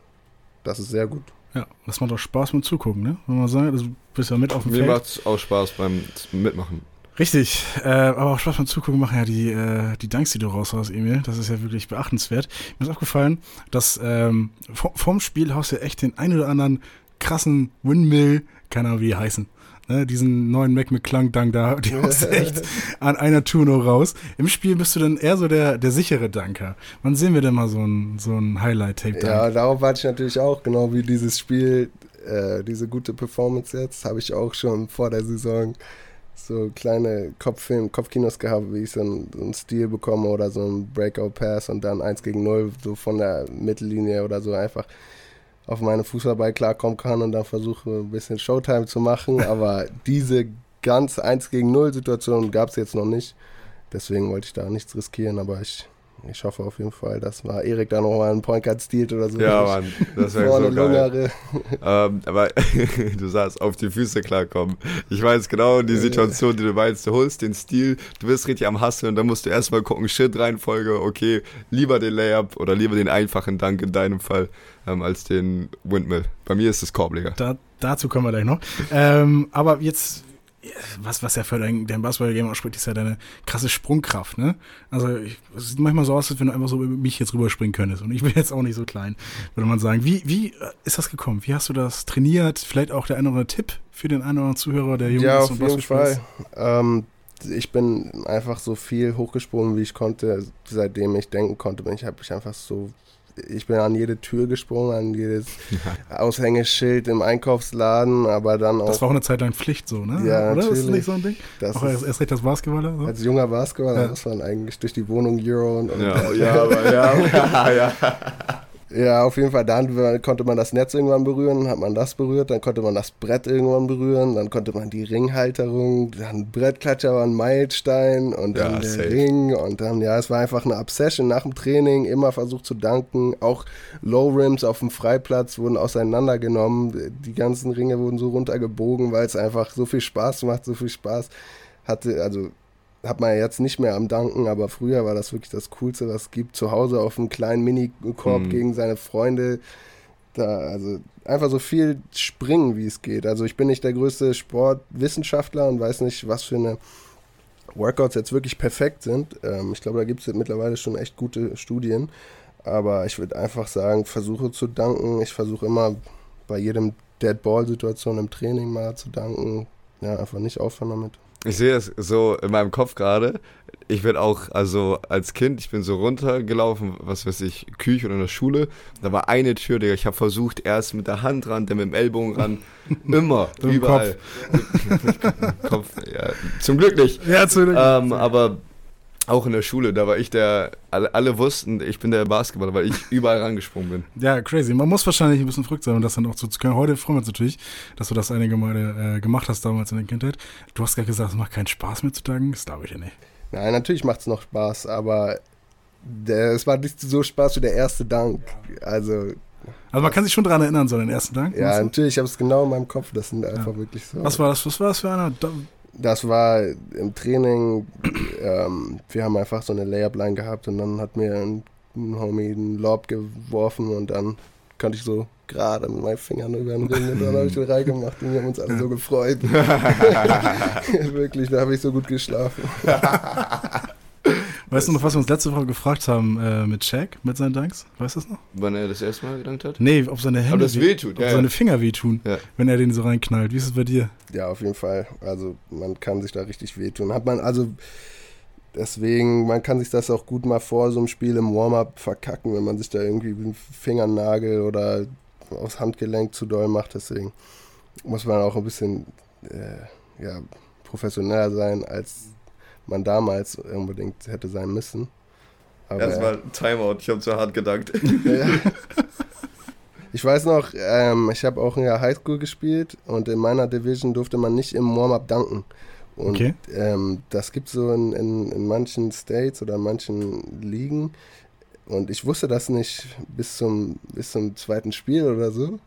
das ist sehr gut. Ja, das macht auch Spaß beim Zugucken, ne? Wenn man sagt, du bist ja mit auf dem Mir Feld. Mir macht es auch Spaß beim Mitmachen. Richtig, äh, aber auch Spaß beim Zugucken machen ja die, äh, die Dunks, die du raushaust, Emil. Das ist ja wirklich beachtenswert. Mir ist aufgefallen, dass ähm, vorm Spiel haust du ja echt den ein oder anderen krassen Windmill, keine Ahnung, wie die heißen. Ne, diesen neuen Mac McClung Dank da, die haust echt an einer Tour nur raus. Im Spiel bist du dann eher so der, der sichere Danker. Wann sehen wir denn mal so ein, so ein Highlight-Tape da? Ja, darauf warte ich natürlich auch, genau wie dieses Spiel, äh, diese gute Performance jetzt, habe ich auch schon vor der Saison so kleine Kopffilm, Kopfkinos gehabt, wie ich so einen, so einen Stil bekomme oder so einen Breakout-Pass und dann 1 gegen 0, so von der Mittellinie oder so einfach auf meine Fußballball klarkommen kann und dann versuche ein bisschen Showtime zu machen. Aber diese ganz 1 gegen 0 Situation gab es jetzt noch nicht. Deswegen wollte ich da nichts riskieren, aber ich ich hoffe auf jeden Fall, dass mal Erik da nochmal einen Point Guard stiehlt oder so. Ja, Mann, das wäre so geil. ähm, aber du sagst, auf die Füße klarkommen. Ich weiß genau die Situation, die du meinst. Du holst den Stil, du bist richtig am Hustle und dann musst du erstmal gucken, Shit-Reihenfolge, okay, lieber den Layup oder lieber den einfachen Dank in deinem Fall ähm, als den Windmill. Bei mir ist es Korbleger. Da, dazu kommen wir gleich noch. ähm, aber jetzt was, was ja für dein, dein Basketball-Game ausspricht, ist ja deine krasse Sprungkraft, ne? Also, es sieht manchmal so aus, als wenn du einfach so über mich jetzt rüberspringen könntest. Und ich bin jetzt auch nicht so klein, würde man sagen. Wie, wie ist das gekommen? Wie hast du das trainiert? Vielleicht auch der eine oder andere Tipp für den einen oder anderen Zuhörer, der jung ja, ist und auf jeden Fall. Ähm, ich bin einfach so viel hochgesprungen, wie ich konnte. Seitdem ich denken konnte, bin ich, habe ich einfach so ich bin an jede Tür gesprungen, an jedes Aushängeschild im Einkaufsladen, aber dann auch. Das war auch eine Zeit lang Pflicht so, ne? Ja, Oder? Natürlich. Ist das nicht so ein Ding? Das auch erst, erst recht als Basketballer? So? Als junger Basketballer ja. muss man eigentlich durch die Wohnung Euro und. Ja, ja, aber ja, ja, ja. Ja, auf jeden Fall. Dann konnte man das Netz irgendwann berühren, hat man das berührt, dann konnte man das Brett irgendwann berühren, dann konnte man die Ringhalterung, dann Brettklatscher war ein Meilenstein und dann ja, der safe. Ring und dann, ja, es war einfach eine Obsession nach dem Training, immer versucht zu danken. Auch Low Rims auf dem Freiplatz wurden auseinandergenommen, die ganzen Ringe wurden so runtergebogen, weil es einfach so viel Spaß macht, so viel Spaß hatte. Also hat man ja jetzt nicht mehr am Danken, aber früher war das wirklich das Coolste, was es gibt. Zu Hause auf einem kleinen Minikorb mhm. gegen seine Freunde. Da, also einfach so viel springen, wie es geht. Also ich bin nicht der größte Sportwissenschaftler und weiß nicht, was für eine Workouts jetzt wirklich perfekt sind. Ähm, ich glaube, da gibt es mittlerweile schon echt gute Studien. Aber ich würde einfach sagen, versuche zu danken. Ich versuche immer bei jedem Dead Ball-Situation im Training mal zu danken. Ja, einfach nicht aufhören damit. Ich sehe das so in meinem Kopf gerade. Ich bin auch, also als Kind, ich bin so runtergelaufen, was weiß ich, Küche oder in der Schule. Da war eine Tür, Digga. Ich habe versucht, erst mit der Hand ran, dann mit dem Ellbogen ran. Immer, Im überall. Kopf. ja, zum Glück nicht. Ja, zu Ähm, aber auch in der Schule, da war ich der, alle, alle wussten, ich bin der Basketballer, weil ich überall rangesprungen bin. Ja, crazy. Man muss wahrscheinlich ein bisschen verrückt sein, um das dann auch so zu können. Heute freuen wir uns natürlich, dass du das einige Male äh, gemacht hast damals in der Kindheit. Du hast gerade gesagt, es macht keinen Spaß mehr zu danken. Das glaube ich ja nicht. Nein, natürlich macht es noch Spaß, aber der, es war nicht so Spaß wie der erste Dank. Also, Also man kann sich schon daran erinnern, so den ersten Dank. ja, natürlich, ich habe es genau in meinem Kopf. Das sind einfach wirklich so. Was war das? Was war das für einer? Da, Das war im Training, ähm, wir haben einfach so eine Layup-Line gehabt und dann hat mir ein, ein Homie einen Lob geworfen und dann konnte ich so gerade mit meinen Fingern über den Ring und dann habe ich den reingemacht und wir haben uns alle so gefreut. Wirklich, da habe ich so gut geschlafen. weißt du noch, was wir uns letzte Woche gefragt haben äh, mit Shaq, mit seinen Danks? Weißt du das noch? Wann er das erste Mal gedankt hat? Nee, ob seine Hände, Aber das weh- wehtut, ob ja, seine ja. Finger wehtun, Ja. wenn er den so reinknallt. Wie ist es bei dir? Ja, auf jeden Fall. Also man kann sich da richtig wehtun. Hat man also deswegen, man kann sich das auch gut mal vor so einem Spiel im Warm-up verkacken, wenn man sich da irgendwie mit dem Fingernagel oder aufs Handgelenk zu doll macht. Deswegen muss man auch ein bisschen äh, ja, professioneller sein, als man damals unbedingt hätte sein müssen. Aber, Erstmal Timeout, ich habe zu hart gedankt. ja. Ich weiß noch, ähm, ich habe auch in der Highschool gespielt und in meiner Division durfte man nicht im Warm-up danken. Und Okay. ähm, das gibt so in, in, in manchen States oder in manchen Ligen. Und ich wusste das nicht bis zum, bis zum zweiten Spiel oder so.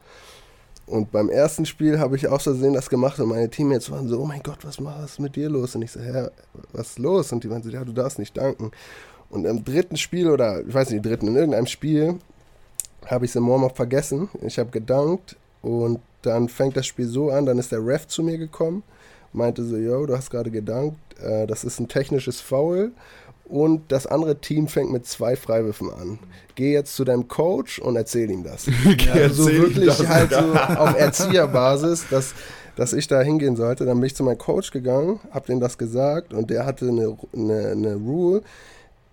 Und beim ersten Spiel habe ich auch so sehen das gemacht und meine Teammates waren so, oh mein Gott, was was ist mit dir los? Und ich so, hä, was ist los? Und die meinten so, ja, du darfst nicht danken. Und im dritten Spiel oder, ich weiß nicht, im dritten, in irgendeinem Spiel habe ich es im Warm-Up vergessen. Ich habe gedankt und dann fängt das Spiel so an, dann ist der Ref zu mir gekommen, meinte so, yo, du hast gerade gedankt, äh, das ist ein technisches Foul und das andere Team fängt mit zwei Freiwürfen an. Geh jetzt zu deinem Coach und erzähl ihm das. also so erzähl ihm wirklich das. halt so auf Erzieherbasis, dass, dass ich da hingehen sollte. Dann bin ich zu meinem Coach gegangen, hab dem das gesagt und der hatte eine, eine, eine Rule,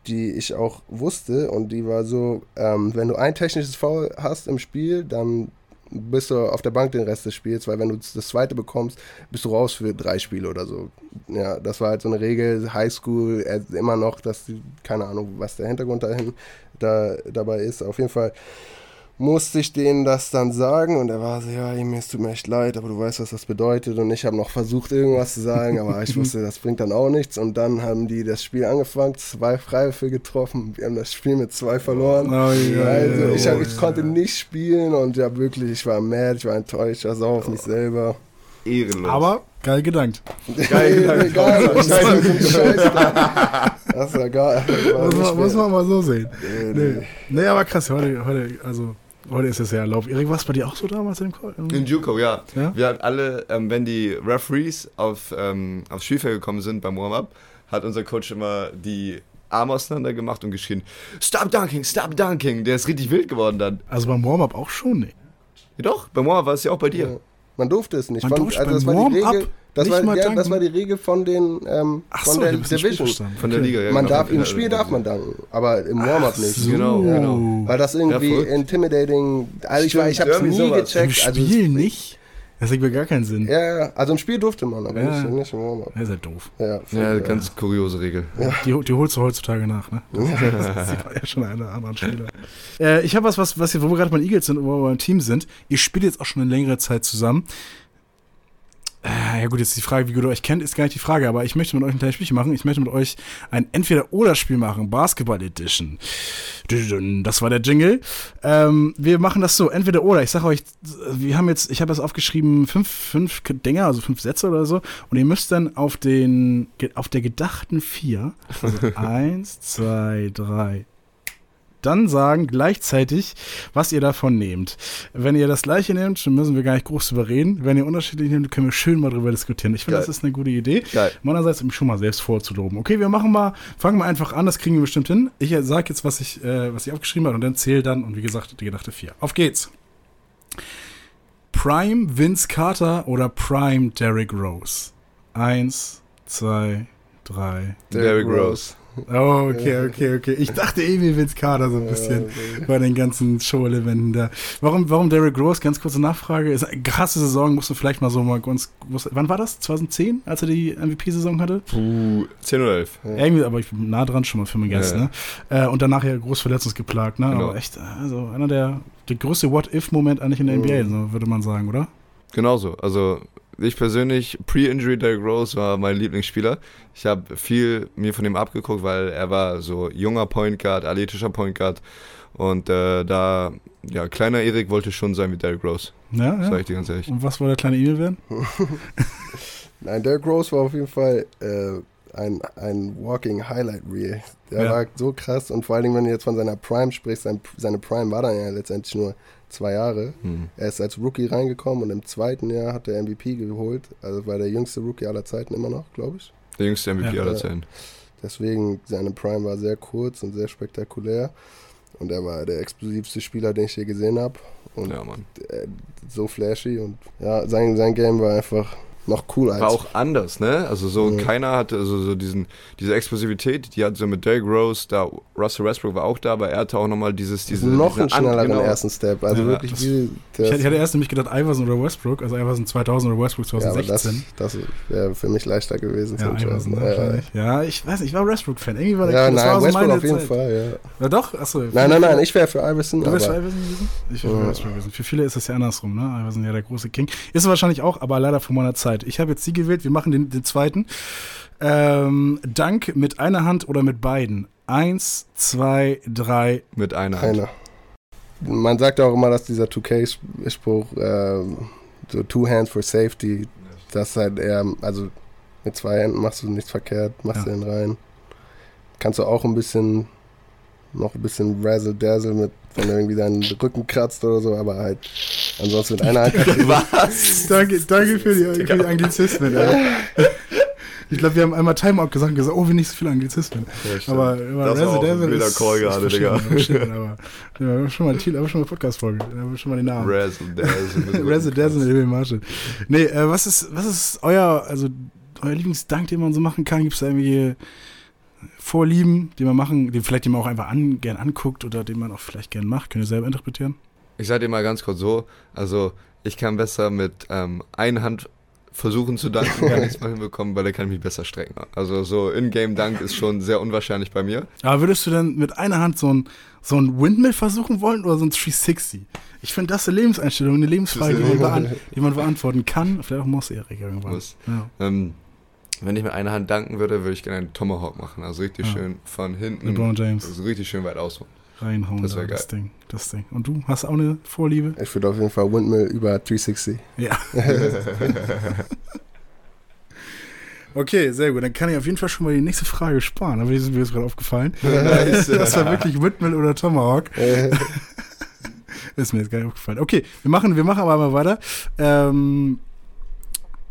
die ich auch wusste und die war so, ähm, wenn du ein technisches Foul hast im Spiel, dann bist du auf der Bank den Rest des Spiels, weil wenn du das zweite bekommst, bist du raus für drei Spiele oder so. Ja, das war halt so eine Regel, Highschool, äh, immer noch, dass die, keine Ahnung, was der Hintergrund dahin da, dabei ist. Auf jeden Fall musste ich denen das dann sagen und er war so, ja, mir es tut mir echt leid, aber du weißt, was das bedeutet und ich habe noch versucht, irgendwas zu sagen, aber ich wusste, das bringt dann auch nichts und dann haben die das Spiel angefangen, zwei Freiwürfe getroffen, wir haben das Spiel mit zwei verloren. Oh, ja, also ich, hab, ich konnte nicht spielen und ja wirklich, ich war mad, ich war enttäuscht, ich war sauer auf mich selber. Ehrenlos. Aber geil gedankt. Geil, egal, ich Geil. Scheiße. Das ist ja geil. War Muss man, mal so sehen. Nee. nee aber krass, heute, heute, also, heute ist es ja erlaubt. Erik, war es bei dir auch so damals im Call? In Juco, ja. Ja? Wir hatten alle, ähm, wenn die Referees auf, ähm, aufs Spielfeld gekommen sind beim Warm-Up, hat unser Coach immer die Arme auseinander gemacht und geschrien, Stop dunking, stop dunking. Der ist richtig wild geworden dann. Also beim Warm-up auch schon, nee. Ja, doch, beim Warm-Up war es ja auch bei dir. Ja. Man durfte es nicht. Man durfte also beim Warm-up. Das nicht war, mal ja, das war die Regel von den ähm, Ach von so, der Division. Von der. Liga, ja. Man genau. darf im Spiel darf man danken, aber im Warm-up nicht. So. Genau, genau. Weil das irgendwie Ja, intimidating. Also ich, ich habe es nie sowas. gecheckt. Im Also, Spiel nicht? Das ergibt mir gar keinen Sinn. ja, ja, also im Spiel durfte man, aber Ja. nicht, nicht im Warm-up. Das ist ja doof. Ja, Ja, ganz kuriose Regel. Die, die holst du heutzutage nach, ne? Das sieht man ja schon an anderen Spieler. Äh, ich habe was, was, was, wo wir gerade bei Eagles sind, wo wir beim Team sind. Ihr spielt jetzt auch schon eine längere Zeit zusammen. Äh, ja gut, jetzt die Frage, wie gut ihr euch kennt, ist gar nicht die Frage, aber ich möchte mit euch ein kleines Spielchen machen. Ich möchte mit euch ein Entweder-Oder-Spiel machen, Basketball Edition. Das war der Jingle. Ähm, wir machen das so, entweder oder. Ich sage euch, wir haben jetzt, ich habe das aufgeschrieben, fünf, fünf Dinger, also fünf Sätze oder so. Und ihr müsst dann auf den, auf der gedachten vier, also eins, zwei, drei, dann sagen gleichzeitig, was ihr davon nehmt. Wenn ihr das gleiche nehmt, dann müssen wir gar nicht groß drüber reden. Wenn ihr unterschiedlich nehmt, können wir schön mal drüber diskutieren. Ich finde, das ist eine gute Idee. Geil. Meinerseits, um mich schon mal selbst vorzuloben. Okay, wir machen mal, fangen wir einfach an, das kriegen wir bestimmt hin. Ich sage jetzt, was ich, äh, was ich aufgeschrieben habe und dann zähle dann und wie gesagt, die gedachte vier. Auf geht's. Prime Vince Carter oder Prime Derrick Rose? Eins, zwei, drei. Derrick Rose. Oh, okay, okay, okay. Ich dachte irgendwie Vince Carter so ein bisschen bei den ganzen Show-Elementen da. Warum, warum Derrick Rose? Ganz kurze Nachfrage. Ist eine krasse Saison, musst du vielleicht mal so mal ganz. Wann war das? 2010, als er die MVP-Saison hatte? Puh, 10 oder 11. Ja. Irgendwie, aber ich bin nah dran schon mal für meinen Gast, ja. ne? und danach ja groß verletzungsgeplagt, ne? Genau. Aber echt, also einer der, der größte What-If-Moment eigentlich in der NBA, so würde man sagen, oder? Genauso. Also ich persönlich, Pre-Injury Derrick Rose war mein Lieblingsspieler. Ich habe viel mir von ihm abgeguckt, weil er war so junger Point Guard, athletischer Point Guard. Und äh, da, ja, kleiner Erik wollte schon sein wie Derrick Rose. Ja, ja. Sag ich dir ganz ehrlich. Und was wollte der kleine Emil werden? Nein, Derrick Rose war auf jeden Fall äh, ein, ein Walking Highlight Reel. Der ja. war so krass und vor allen Dingen, wenn du jetzt von seiner Prime sprichst, sein, seine Prime war dann ja letztendlich nur zwei Jahre. Mhm. Er ist als Rookie reingekommen und im zweiten Jahr hat er MVP geholt. Also war der jüngste Rookie aller Zeiten immer noch, glaube ich. Der jüngste MVP ja. aller Zeiten. Deswegen, seine Prime war sehr kurz und sehr spektakulär. Und er war der explosivste Spieler, den ich je gesehen habe. Und ja, Mann. so flashy. Und ja, sein, sein Game war einfach noch cool als. War auch anders, ne? Also so ja. keiner hatte also so diesen, diese Explosivität, die hat so mit Derrick Rose, da Russell Westbrook war auch da, aber er hatte auch nochmal dieses, diese. Noch einen schnelleren genau. ersten Step. Also ja, wirklich das, wie, ich, hatte, ich hatte erst nämlich gedacht, Iverson oder Westbrook, also Iverson 2000 oder Westbrook 2016. Ja, das, das wäre für mich leichter gewesen. Ja, Iverson, ne, ja, ich weiß nicht, ich war Westbrook-Fan. Irgendwie war der Ja, nein, Westbrook so auf jeden Zeit. Fall, ja. ja doch? Achso. Nein, nein, nein, ich wäre für Iverson. Du wärst für Iverson gewesen? Ich wäre für Westbrook gewesen. Für viele ist das ja andersrum, ne? Iverson ja der große King. Ist wahrscheinlich auch, aber leider von meiner Zeit. Ich habe jetzt sie gewählt. Wir machen den, den zweiten. Ähm, Dank mit einer Hand oder mit beiden? Eins, zwei, drei. Mit einer Hand. Einer. Man sagt auch immer, dass dieser 2K-Spruch, äh, so Two Hands for Safety, das halt eher, also mit zwei Händen machst du nichts verkehrt, machst ja. du den rein. Kannst du auch ein bisschen, noch ein bisschen Razzle-Dazzle mit wenn er irgendwie deinen Rücken kratzt oder so, aber halt ansonsten mit einer Hand. Was? danke, danke für die, für die Anglizismen. Ich glaube, wir haben einmal Timeout gesagt und gesagt, oh, wir nicht so viele Anglizismen. Ja, aber, aber das war auch ein wilder Call gerade, Digga. Aber, ja, schon mal Titel, aber schon mal Podcast-Folge. schon mal den Namen. Dazzle mit Marshall. Nee, äh, was ist, was ist euer, also euer Lieblingsdank, den man so machen kann? Gibt es da irgendwie Vorlieben, die man machen, die vielleicht die man auch einfach an, gern anguckt oder den man auch vielleicht gern macht? Könnt ihr selber interpretieren? Ich sage dir mal ganz kurz so, also ich kann besser mit ähm, einer Hand versuchen zu danken, kann nichts mal hinbekommen, weil er kann mich besser strecken. Also so In-Game-Dank ist schon sehr unwahrscheinlich bei mir. Aber würdest du denn mit einer Hand so ein, so ein Windmill versuchen wollen oder so ein 360? Ich finde das eine Lebenseinstellung, eine Lebensfrage, die man, die man beantworten kann. Vielleicht auch muss, Erik, irgendwann. Muss. Ja. Ähm, wenn ich mit einer Hand danken würde, würde ich gerne einen Tomahawk machen. Also richtig ja. schön von hinten. LeBron James. Also richtig schön weit aus. Reinhauen. Das geil. Das Ding, das Ding. Und du hast auch eine Vorliebe? Ich würde auf jeden Fall Windmill über 360. Ja. okay, sehr gut. Dann kann ich auf jeden Fall schon mal die nächste Frage sparen. Aber die ist mir jetzt gerade aufgefallen. das war wirklich Windmill oder Tomahawk. ist mir jetzt gar nicht aufgefallen. Okay, wir machen, wir machen aber mal weiter. Ähm,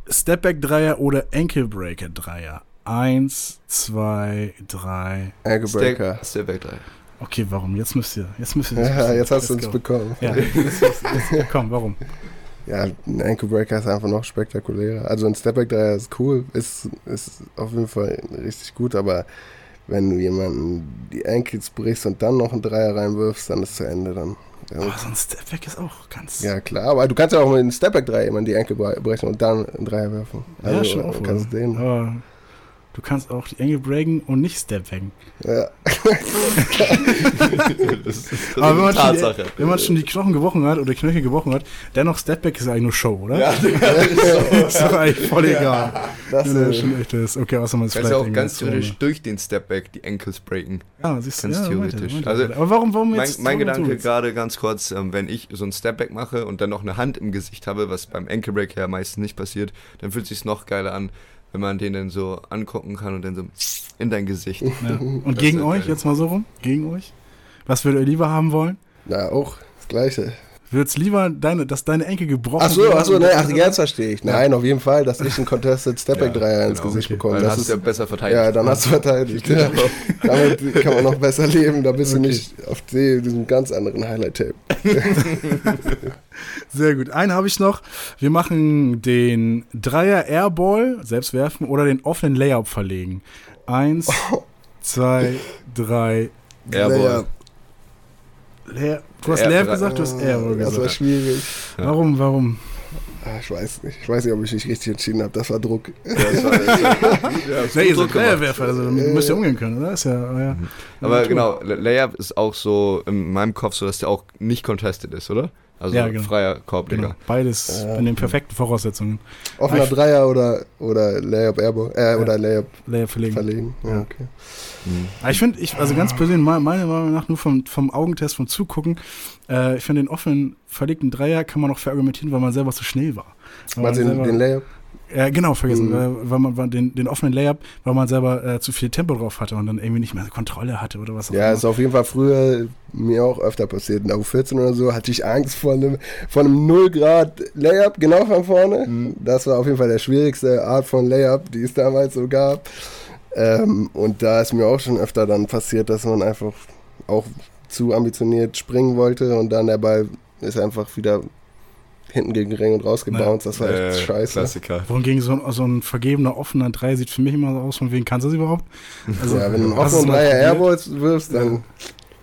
Stepback-Dreier oder Ankle-Breaker-Dreier? Eins, zwei, drei. Ankle-Breaker. Stepback-Dreier. Okay, warum? Jetzt müsst ihr. Jetzt, müsst ihr ja, jetzt hast du uns bekommen. Ja, jetzt, jetzt, komm, warum? Ja, ein Ankle Breaker ist einfach noch spektakulärer. Also ein Stepback Dreier ist cool, ist, ist auf jeden Fall richtig gut, aber wenn du jemanden die Ankles brichst und dann noch einen Dreier reinwirfst, dann ist es zu Ende dann. Ja, aber so ein Stepback ist auch ganz. Ja, klar, aber du kannst ja auch mit einem Stepback 3 jemanden die Enkel brechen und dann einen Dreier werfen. Also, ja, schon auch. Kannst den. Aber Du kannst auch die Enge breaken und nicht stepbacken. Ja. das ist, das Aber wenn man, Tatsache. Die, wenn man schon die Knochen gebrochen hat oder Knöchel gebrochen hat, dennoch Stepback ist eigentlich nur Show, oder? Ja, das ist doch eigentlich voll egal. Ja, das ja, ist schon echt ist. Okay, außer man ist vielleicht. auch ganz theoretisch durch den Stepback die Enkels breaken. Ja, siehst du. Ganz ja, theoretisch. Meinte, meinte. Also, Aber warum, warum jetzt? Mein, mein Gedanke gerade ganz kurz, ähm, wenn ich so ein Stepback mache und dann noch eine Hand im Gesicht habe, was beim Enkelbreak ja meistens nicht passiert, dann fühlt es sich noch geiler an, wenn man den dann so angucken kann und dann so in dein Gesicht. Ja. Und gegen euch, geil. jetzt mal so rum, gegen euch? Was würdet ihr lieber haben wollen? Na, auch das Gleiche. Würdest lieber, deine, dass deine Enkel gebrochen Ach so, ach so, werden? ne, ach, jetzt verstehe ich. Nein, auf jeden Fall, dass ich einen Contested Stepback-Dreier ins genau. Gesicht Okay. bekomme. Weil Das dann hast ist, du ja besser verteidigt. ja, dann hast du verteidigt. Ja. Damit kann man noch besser leben. Da bist du nicht auf die- diesem ganz anderen Highlight-Tape. Sehr gut. Einen habe ich noch. Wir machen den Dreier Airball, selbst werfen, oder den offenen Layup verlegen. Eins, zwei, drei. Airball. Leer. Du hast Air- Layup gesagt, du hast Äh, Airball Das war gesagt. schwierig. Ja. Warum, warum? Ah, Ich weiß nicht. Ich weiß nicht, ob ich mich richtig entschieden habe. Das war Druck. Ja, das war, das war, ja, das Nee, ihr seid. Dreierwerfer, also damit müsst ihr umgehen können, oder? Ist ja euer. Aber Natur. genau, Layup ist auch so in meinem Kopf so, dass der auch nicht contested ist, oder? Also Ja, genau. freier Korbleger. Genau. Beides Ja. in den perfekten Voraussetzungen. Offener Dreier oder, oder Layup Airball. Äh, oder Layup Layup verlegen. verlegen. Ja, Ja. okay. Mhm. Ich finde, ich, also ganz persönlich, me- meiner Meinung nach, nur vom, vom Augentest, vom Zugucken, äh, ich finde den offenen, verlegten Dreier kann man noch verargumentieren, weil man selber zu schnell war. Meinst du man den, den Layup? Ja, genau, vergessen. Mhm. Äh, weil man weil den, den offenen Layup, weil man selber äh, zu viel Tempo drauf hatte und dann irgendwie nicht mehr Kontrolle hatte oder was auch Ja, immer. ist auf jeden Fall früher mir auch öfter passiert. In der U14 oder so hatte ich Angst vor einem, vor einem 0 Grad Layup genau von vorne. Mhm. Das war auf jeden Fall der schwierigste Art von Layup, die es damals so gab. Ähm, und da ist mir auch schon öfter dann passiert, dass man einfach auch zu ambitioniert springen wollte und dann der Ball ist einfach wieder hinten gegen den Ring und rausgebounced. Das war echt Äh, scheiße. Klassiker. Wohingegen so ein, so ein vergebener offener Dreier sieht für mich immer so aus, von wem kannst du das überhaupt? Also, ja, wenn du einen offenen Dreier? Airballs wirfst, dann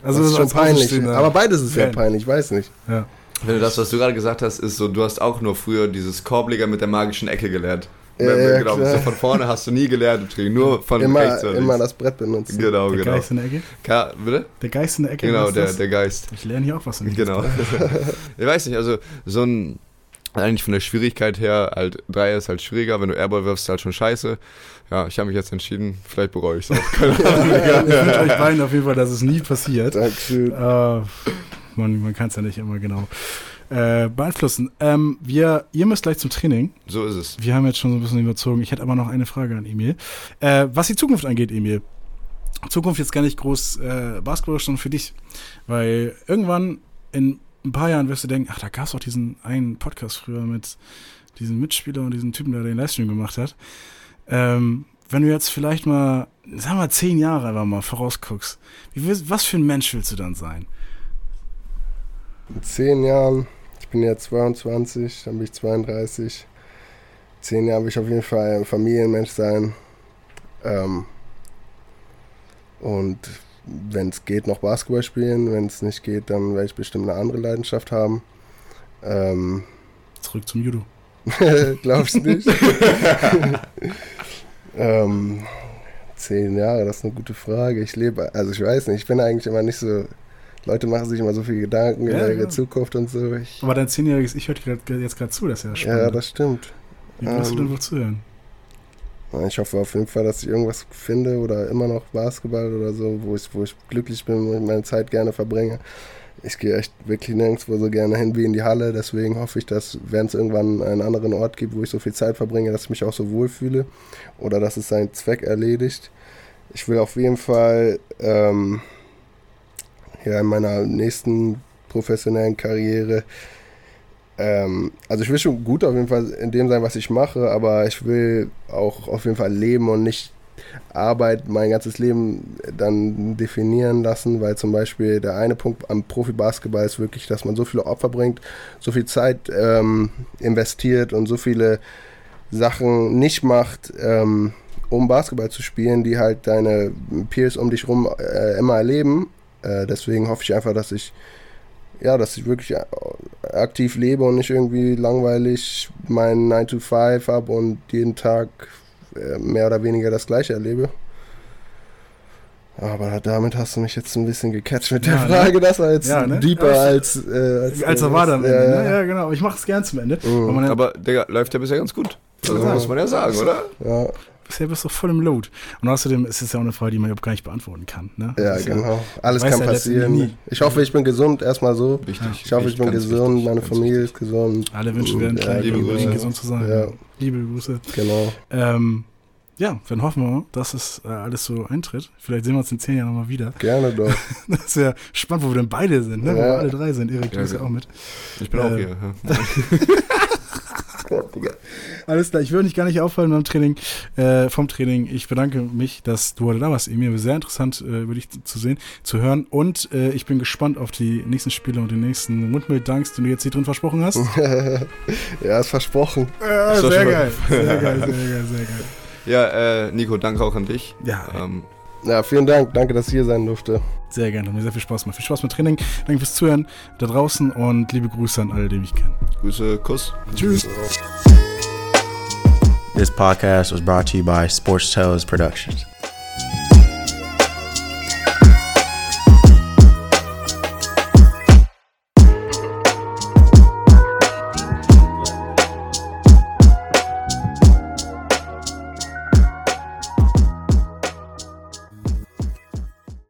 Also das ist schon als peinlich. Aber beides ist sehr Fan. peinlich, ich weiß nicht. Ja. Wenn du das, was du gerade gesagt hast, ist so, du hast auch nur früher dieses Korbleger mit der magischen Ecke gelernt. Ja, ja, genau, klar. so von vorne hast du nie gelernt im Training, nur von Immer, rechts oder immer das Brett benutzen. Genau, Der genau. Geist in der Ecke? Ka bitte? Der Geist in der Ecke? Genau, der, das? der Geist. Ich lerne hier auch was. Genau. ich weiß nicht, also so ein, eigentlich von der Schwierigkeit her, halt Dreier ist halt schwieriger, wenn du Airball wirfst, ist halt schon scheiße. Ja, ich habe mich jetzt entschieden, vielleicht bereue ich es auch. Keine Ahnung. Ich wünsche euch beiden auf jeden Fall, dass es nie passiert. Dankeschön. Äh, man man kann es ja nicht immer genau äh, beeinflussen. Ähm, wir, ihr müsst gleich zum Training. So ist es. Wir haben jetzt schon so ein bisschen überzogen. Ich hätte aber noch eine Frage an Emil. Äh, was die Zukunft angeht, Emil. Zukunft jetzt gar nicht groß äh, Basketball, sondern für dich. Weil irgendwann in ein paar Jahren wirst du denken, ach, da gab es doch diesen einen Podcast früher mit diesem Mitspieler und diesem Typen, der den Livestream gemacht hat. Ähm, wenn du jetzt vielleicht mal, sagen wir mal, zehn Jahre einfach mal vorausguckst, wie, was für ein Mensch willst du dann sein? In zehn Jahren, bin jetzt 22, dann bin ich 32. Zehn Jahre will ich auf jeden Fall ein Familienmensch sein. Ähm, und wenn es geht, noch Basketball spielen. Wenn es nicht geht, dann werde ich bestimmt eine andere Leidenschaft haben. Ähm, Zurück zum Judo. Glaubst du nicht? ähm, zehn Jahre, das ist eine gute Frage. Ich lebe, also ich weiß nicht, ich bin eigentlich immer nicht so. Leute machen sich immer so viel Gedanken Ja, über ihre ja. Zukunft und so. Ich, Aber dein zehnjähriges Ich hört grad- jetzt gerade zu, das ist ja spannend. ja, das stimmt. Wie willst du ähm, denn wohl zuhören? Ich hoffe auf jeden Fall, dass ich irgendwas finde oder immer noch Basketball oder so, wo ich, wo ich glücklich bin, wo ich meine Zeit gerne verbringe. Ich gehe echt wirklich nirgendwo so gerne hin wie in die Halle, deswegen hoffe ich, dass, wenn es irgendwann einen anderen Ort gibt, wo ich so viel Zeit verbringe, dass ich mich auch so wohlfühle oder dass es seinen Zweck erledigt. Ich will auf jeden Fall ähm, ja, in meiner nächsten professionellen Karriere ähm, also ich will schon gut auf jeden Fall in dem sein, was ich mache, aber ich will auch auf jeden Fall leben und nicht Arbeit mein ganzes Leben dann definieren lassen, weil zum Beispiel der eine Punkt am Profibasketball ist wirklich, dass man so viele Opfer bringt, so viel Zeit ähm, investiert und so viele Sachen nicht macht, ähm, um Basketball zu spielen, die halt deine Peers um dich rum äh, immer erleben. Äh, deswegen hoffe ich einfach, dass ich ja, dass ich wirklich aktiv lebe und nicht irgendwie langweilig meinen 9 to 5 habe und jeden Tag äh, mehr oder weniger das gleiche erlebe. Aber damit hast du mich jetzt ein bisschen gecatcht mit der Ja, ne? Frage. Das war jetzt Ja, ne? deeper Ja, als, äh, als, Als er war dann am ja, Ende. ja. Ne? Ja, genau. Aber Ich mache es gern zum Ende. Mhm. Aber Digga, läuft ja bisher ganz gut. Also Ja. muss man ja sagen, oder? Ja, bisher bist du voll im Load. Und außerdem ist es ja auch eine Frage, die man überhaupt gar nicht beantworten kann. Ne? ja, Das genau. Alles weiß kann ja passieren. Ich hoffe, ich bin gesund, erstmal so. Wichtig. Ich hoffe, ich bin gesund, wichtig, meine Familie wichtig. ist gesund. Alle Wünsche werden Ja, klein, liebe liebe Grüße. gesund zu sein. Ja. Liebe Grüße. Genau. Ähm, ja, dann hoffen wir, dass es äh, alles so eintritt. Vielleicht sehen wir uns in zehn Jahren nochmal wieder. Gerne doch. das ist ja spannend, wo wir denn beide sind, ne? Ja. Wo wir alle drei sind. Erik, du bist ja auch mit. Ich bin äh, auch hier. Ja. Alles klar, ich würde dich gar nicht auffallen beim Training, äh, vom Training. Ich bedanke mich, dass du heute da warst, Emil. Sehr interessant, äh, über dich zu sehen, zu hören. Und äh, ich bin gespannt auf die nächsten Spiele und den nächsten Mundmildanks, den du jetzt hier drin versprochen hast. ja, ist versprochen. Ja, sehr, geil. sehr geil. Sehr geil, sehr geil, Ja, äh, Nico, danke auch an dich. Ja. Ähm, ja, vielen Dank. Danke, dass ich hier sein durfte. Sehr gerne. Hat mir sehr viel Spaß gemacht. Viel Spaß mit Training. Danke fürs Zuhören da draußen und liebe Grüße an alle, die mich kennen. Grüße, Kuss. Tschüss. This podcast was brought to you by Sports Tales Productions.